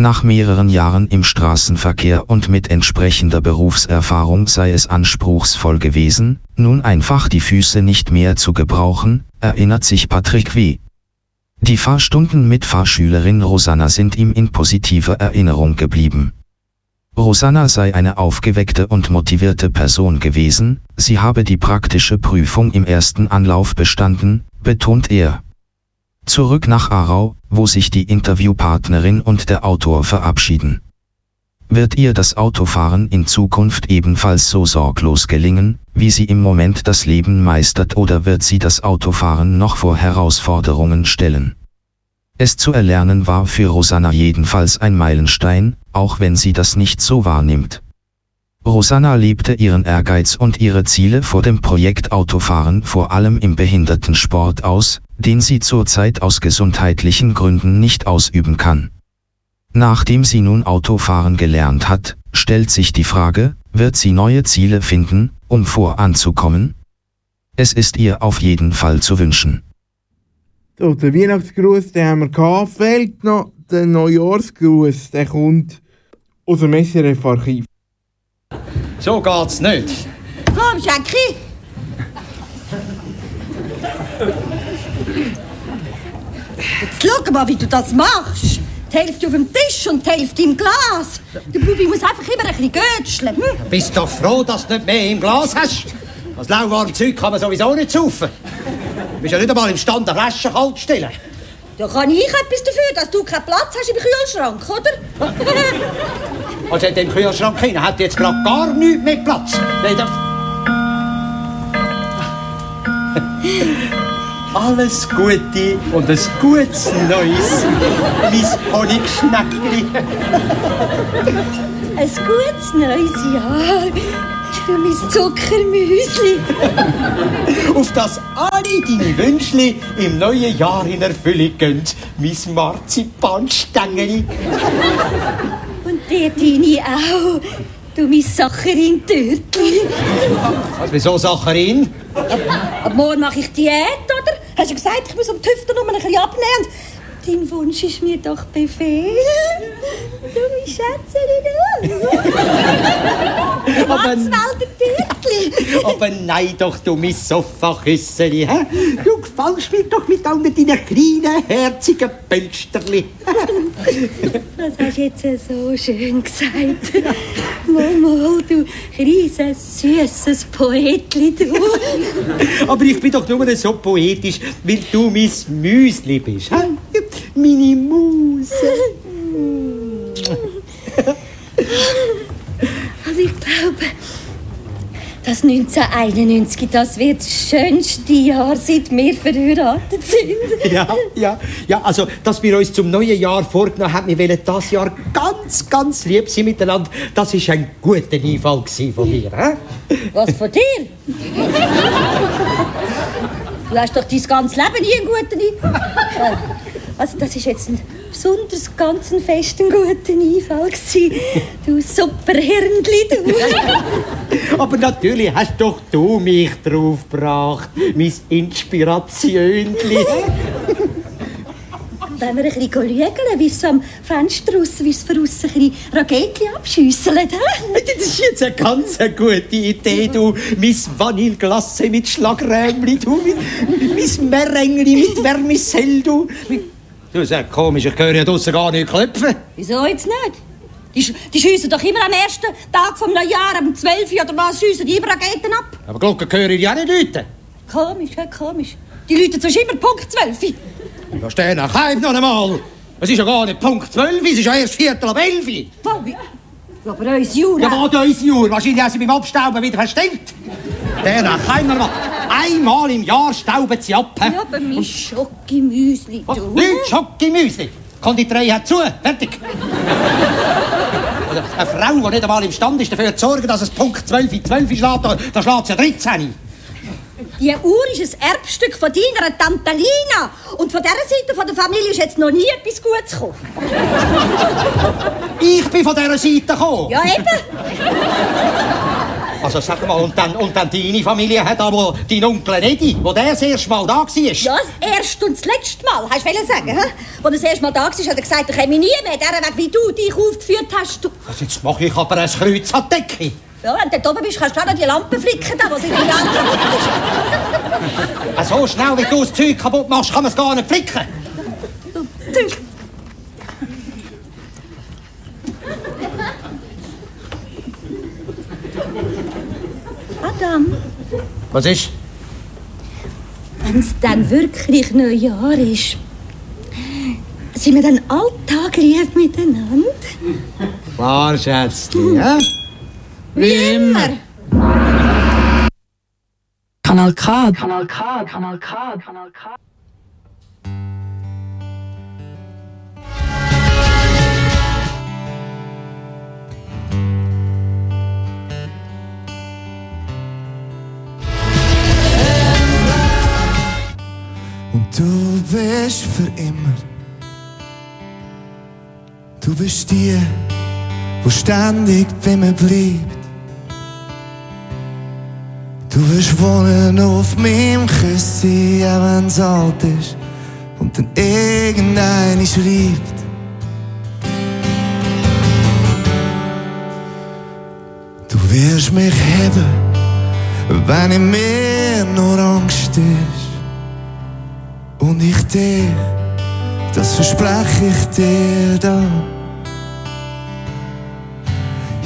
Nach mehreren Jahren im Straßenverkehr und mit entsprechender Berufserfahrung sei es anspruchsvoll gewesen, nun einfach die Füße nicht mehr zu gebrauchen, erinnert sich Patrick W. Die Fahrstunden mit Fahrschülerin Rosanna sind ihm in positiver Erinnerung geblieben. Rosanna sei eine aufgeweckte und motivierte Person gewesen, sie habe die praktische Prüfung im ersten Anlauf bestanden, betont er. Zurück nach Aarau, wo sich die Interviewpartnerin und der Autor verabschieden. Wird ihr das Autofahren in Zukunft ebenfalls so sorglos gelingen, wie sie im Moment das Leben meistert oder wird sie das Autofahren noch vor Herausforderungen stellen? Es zu erlernen war für Rosanna jedenfalls ein Meilenstein, auch wenn sie das nicht so wahrnimmt. Rosanna lebte ihren Ehrgeiz und ihre Ziele vor dem Projekt Autofahren vor allem im Behindertensport aus, den sie zurzeit aus gesundheitlichen Gründen nicht ausüben kann. Nachdem sie nun Autofahren gelernt hat, stellt sich die Frage, wird sie neue Ziele finden, um voranzukommen? Es ist ihr auf jeden Fall zu wünschen. So, der Weihnachtsgruß, den haben wir gehabt. Fehlt noch der Neujahrsgruß, der kommt aus dem SRF-Archiv. So geht's nicht. Komm, Jackie. Jetzt schau mal, wie du das machst. Die Hälfte auf dem Tisch und die Hälfte im Glas. Der Bubi muss einfach immer ein bisschen götscheln. Hm? Bist doch froh, dass du nicht mehr im Glas hast. Das lauwarme Zeug kann man sowieso nicht saufen. Du bist ja nicht einmal imstande, eine Flasche kalt zu stellen. Da kann ich etwas dafür, dass du keinen Platz hast im Kühlschrank, oder? Also in dem Kühlschrank hinein hat jetzt gerade gar nichts mehr Platz. Nein, Alles Gute und ein gutes Neues, mein Honigschneckli. Ein gutes neues Jahr für mein Zuckermüsli. Auf dass alle deine Wünschli im neuen Jahr in Erfüllung gehen, mein Marzipanstängeli. Und dir deine auch. Du, mein Sacharin-Törtli. Was, wieso Sacharin? Ab morgen mache ich Diät, oder? Hast du gesagt, ich muss am Tüfter nur ein bisschen abnehmen? Dein Wunsch ist mir doch Befehl. Du, mein Schätzchen, du. Maxwälder Törtli. Aber nein doch, du mein Sofaküsseli. Du gefällst mir doch mit all deinen kleinen, herzigen Pölsterli. Das hast du jetzt so schön gesagt. Momo, du kleines, süßes Poetli, du. Aber ich bin doch nur so poetisch, weil du mein Müsli bist. hä? Meine Muse. Also ich glaube, das 1991, das wird das schönste Jahr, seit wir verheiratet sind. Ja, ja, ja, also, dass wir uns zum neuen Jahr vorgenommen haben, wir wollen das Jahr ganz, ganz lieb sein miteinander, das war ein guter Einfall von mir. hä? Was von dir? Du hast doch dein ganzes Leben nie einen guten Einfall. Also das ist jetzt ein besonders ganz ein festen guten Einfall gewesen. Du super Hirnli, du. Aber natürlich hast doch du mich draufgebracht, mein Inspirationli. Wenn wir ein bisschen schauen, wie es am Fenster raus, wie es von aussen ein bisschen Raketchen abschiessen. Das ist jetzt eine ganz gute Idee, du. Mein Vanilleglace mit Schlagrämli, du. Mein, mein Merengli mit Vermicell, du. Du, ja komisch, ich höre ja draussen gar nicht klopfen. Wieso jetzt nicht? Die, die schiessen doch immer am ersten Tag vom Neujahr, am 12. oder was, schiessen die immer Raketen ab. Aber Glocken hören ja nicht läuten. Komisch, ja, komisch. Die läuten sonst immer Punkt 12. Da stehen nach noch einmal. Es ist ja gar nicht Punkt 12, es ist ja erst Viertel ab 11. Wo, wie? Ja, aber uns Jura. Ja, wo unser Jahr? Wahrscheinlich haben sie beim Abstauben wieder verstellt. Der nach Heim noch einmal. Im Jahr stauben sie ab. Ja, aber mein Schocki-Müsli. Was? du. Nicht Schocki-Müsli. Konditorei hat zu. Fertig. Also, eine Frau, die nicht einmal imstande ist, dafür zu sorgen, dass es Punkt 12 in 12 schlägt, da, da schlägt sie ja 13. Die Uhr ist ein Erbstück von deiner Tante Lina. Und von dieser Seite von der Familie ist jetzt noch nie etwas Gutes gekommen. Ich bin von dieser Seite gekommen. Ja, eben. Also sag mal, und dann, und dann deine Familie hat aber deinen Onkel Eddie, wo der das erste Mal da war. Ja, das erste und das letzte Mal, hast du sagen, hä? Als er das erste Mal da war, hat er gesagt, er komme nie mehr, der Weg, wie du dich aufgeführt hast. Du. Also jetzt mache ich aber ein Kreuz an die Decke. Ja, wenn du dort oben bist, kannst du auch noch die Lampe flicken, da, wo sie die ganze Äh, So schnell, wie du das Zeug kaputt machst, kann man es gar nicht flicken. Adam, Was ist? wenn es dann wirklich Neujahr ist, sind wir dann Alltag lieb miteinander? Klar, Schätzchen, ja? Wie immer. Kanal K. Kanal K. Kanal K. Kanal K. Und du bist für immer. Du bist die, wo ständig bei mir bleibt. Du wirst wohnen auf meinem Küssi, auch wenn's alt ist und dann irgendeine schreibt. Du wirst mich heben, wenn in mir nur Angst ist. Und ich dir, das verspreche ich dir da.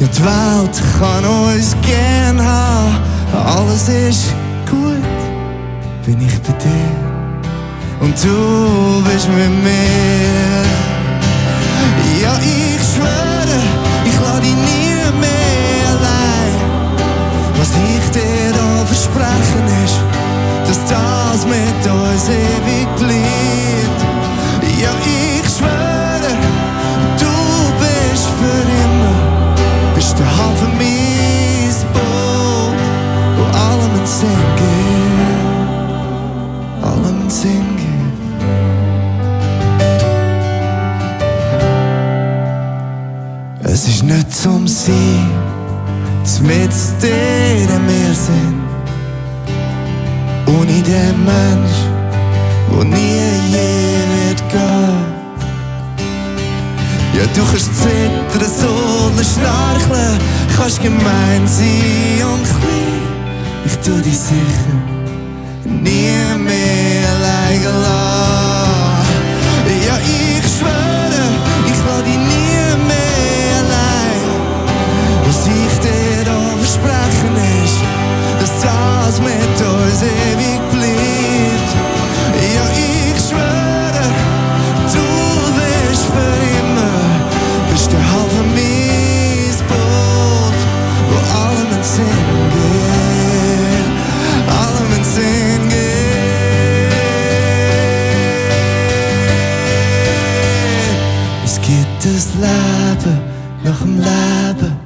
Ja, die Welt kann uns gern haben, alles ist gut, bin ich bei dir. Und du bist mit mir. Ja, ich schwöre, ich lass dich nie mehr allein. Was ich dir da versprechen ist, dass das mit uns ewig bleibt. Ja, ich ein Sinn gibt. Es ist nicht zum Sein, dass mit dir wir sind. Ohne den Mensch, wo nie je wird gehen. Ja, du kannst zittern, so schnarchen, kannst gemein sein und klein. Ich tu dich sicher nie mehr allein lassen. Ja, ich schwöre, ich lass dich nie mehr allein. Was ich dir da versprechen ist, dass das mit uns ewig nach dem Leben,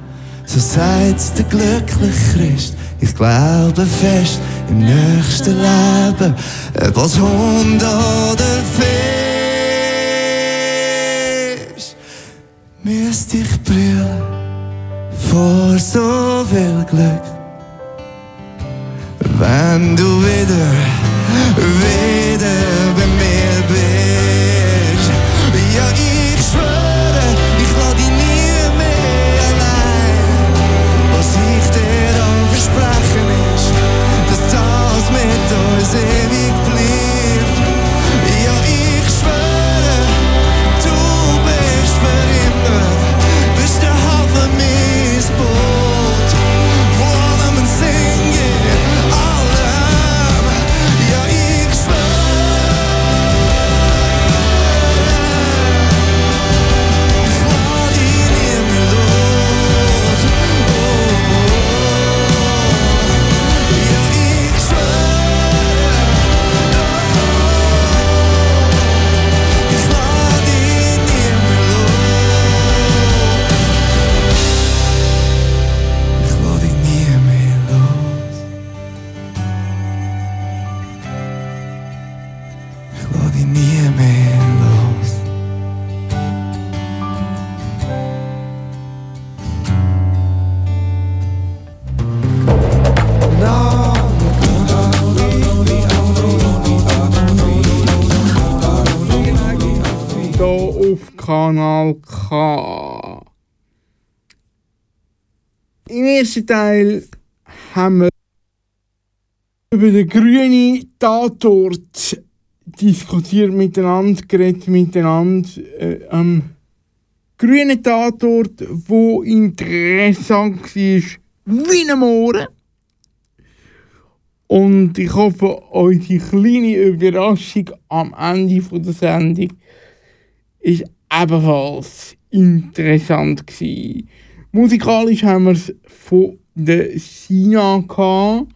so sagt's der glückliche Christ. Ich glaube fest im nächsten Leben, ob als Hund oder Fisch, müsste ich brüllen vor so viel Glück. Ersten Teil haben wir über den grünen Tatort diskutiert miteinander, geredet miteinander. Äh, am grünen Tatort, wo interessant war, wie ein Mohren. Und ich hoffe, eure kleine Überraschung am Ende der Sendung ist ebenfalls interessant gewesen. Musikalisch haben wir es von der Sina gehabt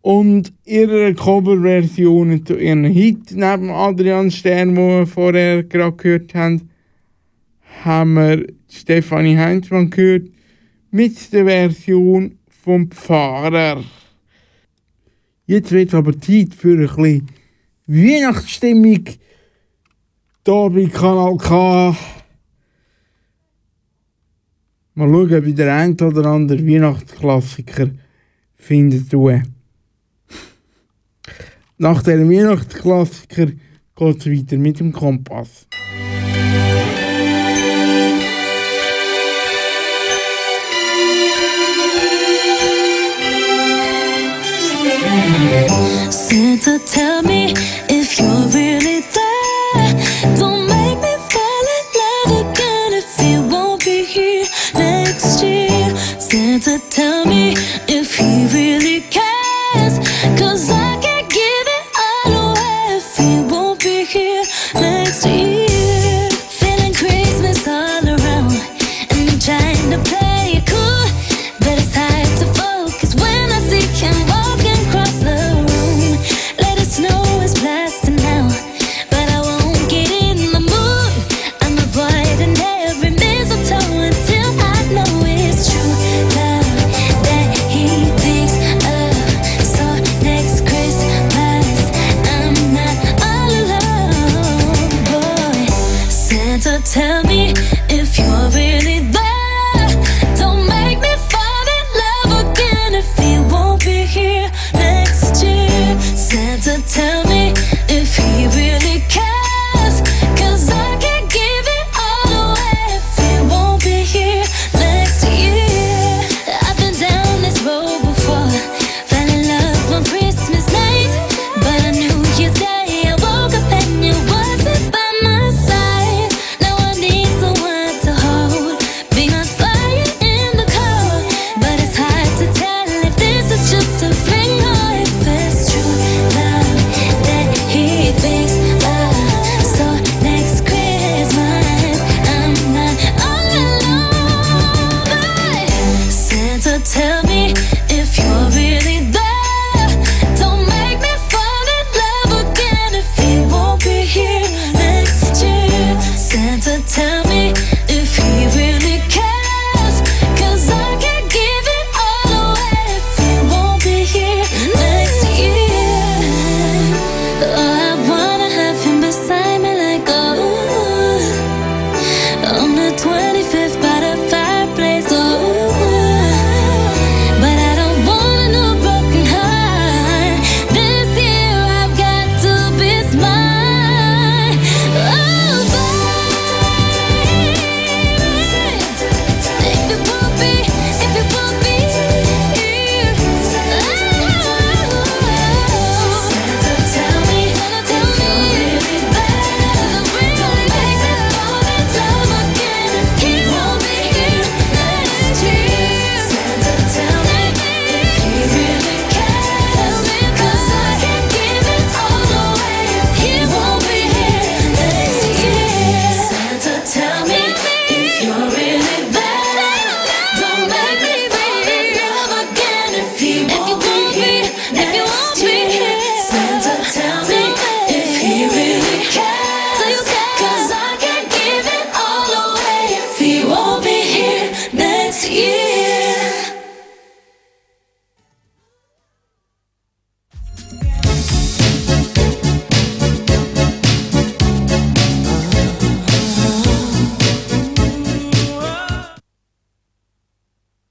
und ihre Coverversionen zu ihren Hit neben Adrian Stern, wo wir vorher gerade gehört haben, haben wir Stefanie Heinzmann gehört mit der Version vom Pfarrer. Jetzt wird aber Zeit für ein bisschen Weihnachtsstimmung hier bei Kanal K. Mal schauen, ob ich der ein oder andere Weihnachtsklassiker findet. Nach diesem Weihnachtsklassiker geht es weiter mit dem Kompass. Santa, tell me if you're really tell me